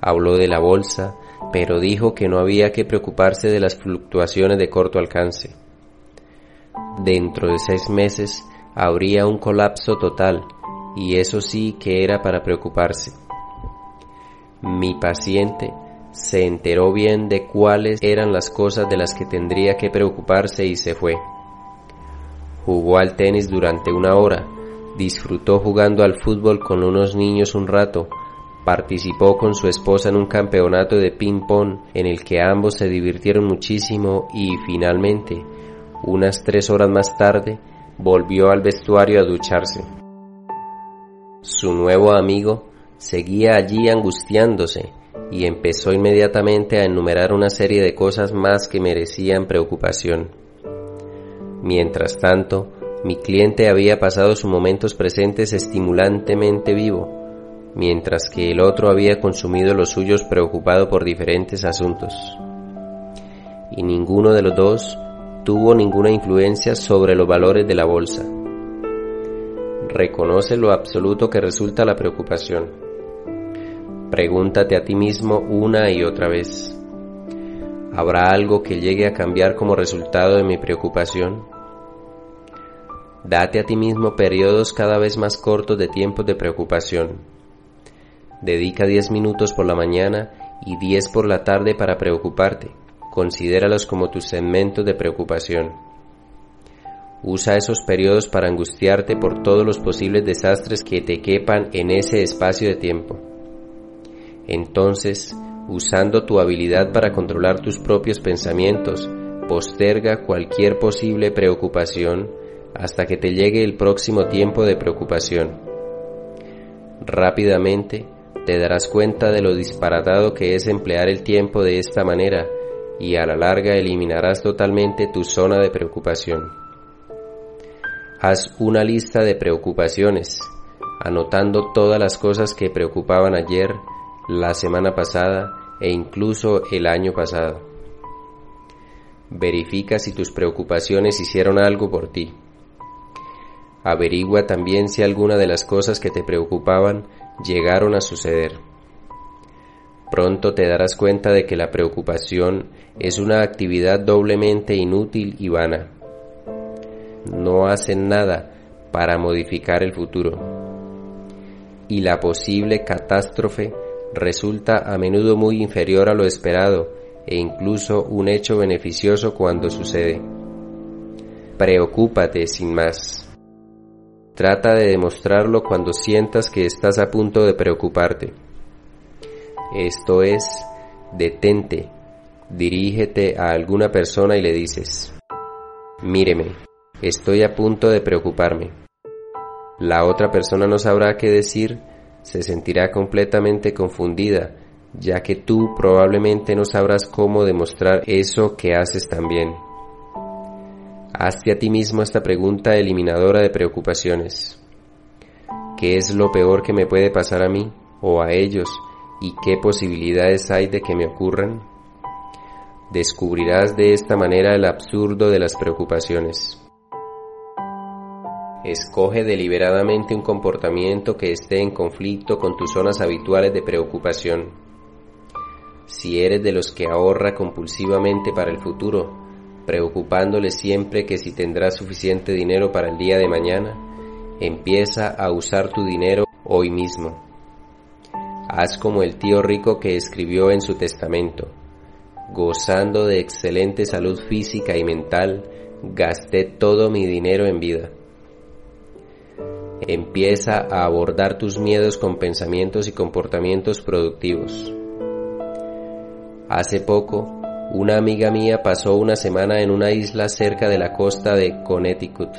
A: Habló de la bolsa, pero dijo que no había que preocuparse de las fluctuaciones de corto alcance. Dentro de seis meses habría un colapso total, y eso sí que era para preocuparse. Mi paciente se enteró bien de cuáles eran las cosas de las que tendría que preocuparse y se fue. Jugó al tenis durante una hora, disfrutó jugando al fútbol con unos niños un rato, participó con su esposa en un campeonato de ping-pong en el que ambos se divirtieron muchísimo y finalmente, unas tres horas más tarde, volvió al vestuario a ducharse. Su nuevo amigo seguía allí angustiándose y empezó inmediatamente a enumerar una serie de cosas más que merecían preocupación. Mientras tanto, mi cliente había pasado sus momentos presentes estimulantemente vivo, mientras que el otro había consumido los suyos preocupado por diferentes asuntos. Y ninguno de los dos tuvo ninguna influencia sobre los valores de la bolsa. Reconoce lo absoluto que resulta la preocupación. Pregúntate a ti mismo una y otra vez. ¿Habrá algo que llegue a cambiar como resultado de mi preocupación? Date a ti mismo periodos cada vez más cortos de tiempo de preocupación. Dedica 10 minutos por la mañana y 10 por la tarde para preocuparte considéralos como tus segmentos de preocupación. Usa esos periodos para angustiarte por todos los posibles desastres que te quepan en ese espacio de tiempo. Entonces, usando tu habilidad para controlar tus propios pensamientos, posterga cualquier posible preocupación hasta que te llegue el próximo tiempo de preocupación. Rápidamente te darás cuenta de lo disparatado que es emplear el tiempo de esta manera y a la larga eliminarás totalmente tu zona de preocupación. Haz una lista de preocupaciones, anotando todas las cosas que preocupaban ayer, la semana pasada e incluso el año pasado. Verifica si tus preocupaciones hicieron algo por ti. Averigua también si alguna de las cosas que te preocupaban llegaron a suceder. Pronto te darás cuenta de que la preocupación es una actividad doblemente inútil y vana. No hacen nada para modificar el futuro. Y la posible catástrofe resulta a menudo muy inferior a lo esperado e incluso un hecho beneficioso cuando sucede. Preocúpate sin más. Trata de demostrarlo cuando sientas que estás a punto de preocuparte. Esto es, detente, dirígete a alguna persona y le dices, míreme, estoy a punto de preocuparme. La otra persona no sabrá qué decir, se sentirá completamente confundida, ya que tú probablemente no sabrás cómo demostrar eso que haces también. Hazte a ti mismo esta pregunta eliminadora de preocupaciones. ¿Qué es lo peor que me puede pasar a mí o a ellos y qué posibilidades hay de que me ocurran? Descubrirás de esta manera el absurdo de las preocupaciones. Escoge deliberadamente un comportamiento que esté en conflicto con tus zonas habituales de preocupación. Si eres de los que ahorra compulsivamente para el futuro, preocupándole siempre que si tendrás suficiente dinero para el día de mañana, empieza a usar tu dinero hoy mismo. Haz como el tío rico que escribió en su testamento. Gozando de excelente salud física y mental, gasté todo mi dinero en vida. Empieza a abordar tus miedos con pensamientos y comportamientos productivos. Hace poco, una amiga mía pasó una semana en una isla cerca de la costa de Connecticut.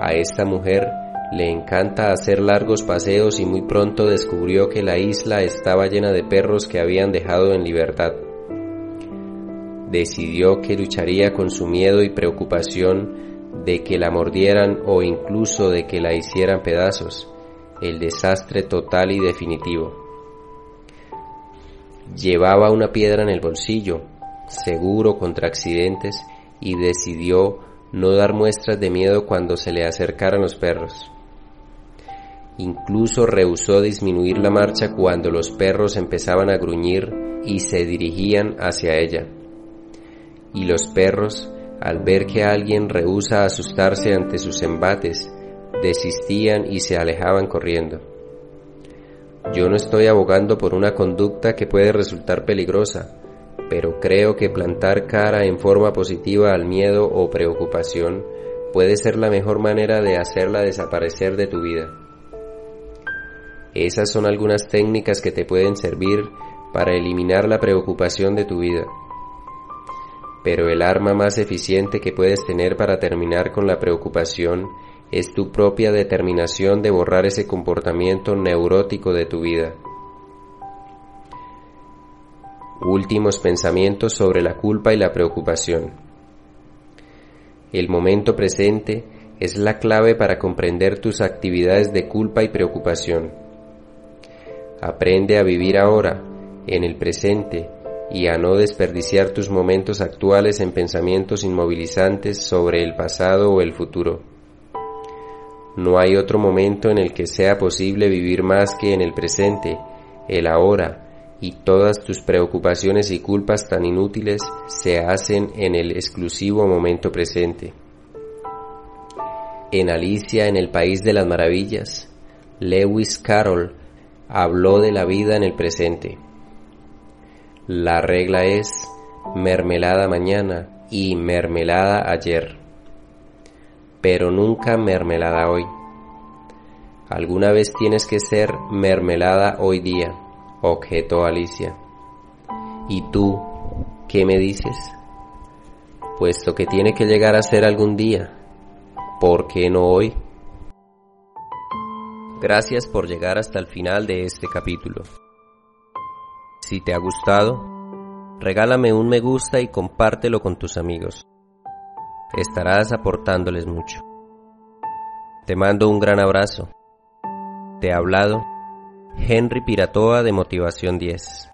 A: A esta mujer le encanta hacer largos paseos y muy pronto descubrió que la isla estaba llena de perros que habían dejado en libertad. Decidió que lucharía con su miedo y preocupación de que la mordieran o incluso de que la hicieran pedazos, el desastre total y definitivo. Llevaba una piedra en el bolsillo, seguro contra accidentes, y decidió no dar muestras de miedo cuando se le acercaran los perros. Incluso rehusó disminuir la marcha cuando los perros empezaban a gruñir y se dirigían hacia ella. Y los perros, al ver que alguien rehúsa asustarse ante sus embates, desistían y se alejaban corriendo. Yo no estoy abogando por una conducta que puede resultar peligrosa, pero creo que plantar cara en forma positiva al miedo o preocupación puede ser la mejor manera de hacerla desaparecer de tu vida. Esas son algunas técnicas que te pueden servir para eliminar la preocupación de tu vida. Pero el arma más eficiente que puedes tener para terminar con la preocupación es tu propia determinación de borrar ese comportamiento neurótico de tu vida. Últimos pensamientos sobre la culpa y la preocupación. El momento presente es la clave para comprender tus actividades de culpa y preocupación. Aprende a vivir ahora, en el presente, y a no desperdiciar tus momentos actuales en pensamientos inmovilizantes sobre el pasado o el futuro. No hay otro momento en el que sea posible vivir más que en el presente, el ahora, y todas tus preocupaciones y culpas tan inútiles se hacen en el exclusivo momento presente. En Alicia en el País de las Maravillas, Lewis Carroll habló de la vida en el presente. La regla es mermelada mañana y mermelada ayer, pero nunca mermelada hoy. Alguna vez tienes que ser mermelada hoy día objetó Alicia. ¿Y tú qué me dices? Puesto que tiene que llegar a ser algún día, ¿por qué no hoy? Gracias por llegar hasta el final de este capítulo. Si te ha gustado, regálame un me gusta y compártelo con tus amigos. Estarás aportándoles mucho. Te mando un gran abrazo. Te ha hablado Henry Piratoa de Motivación 10.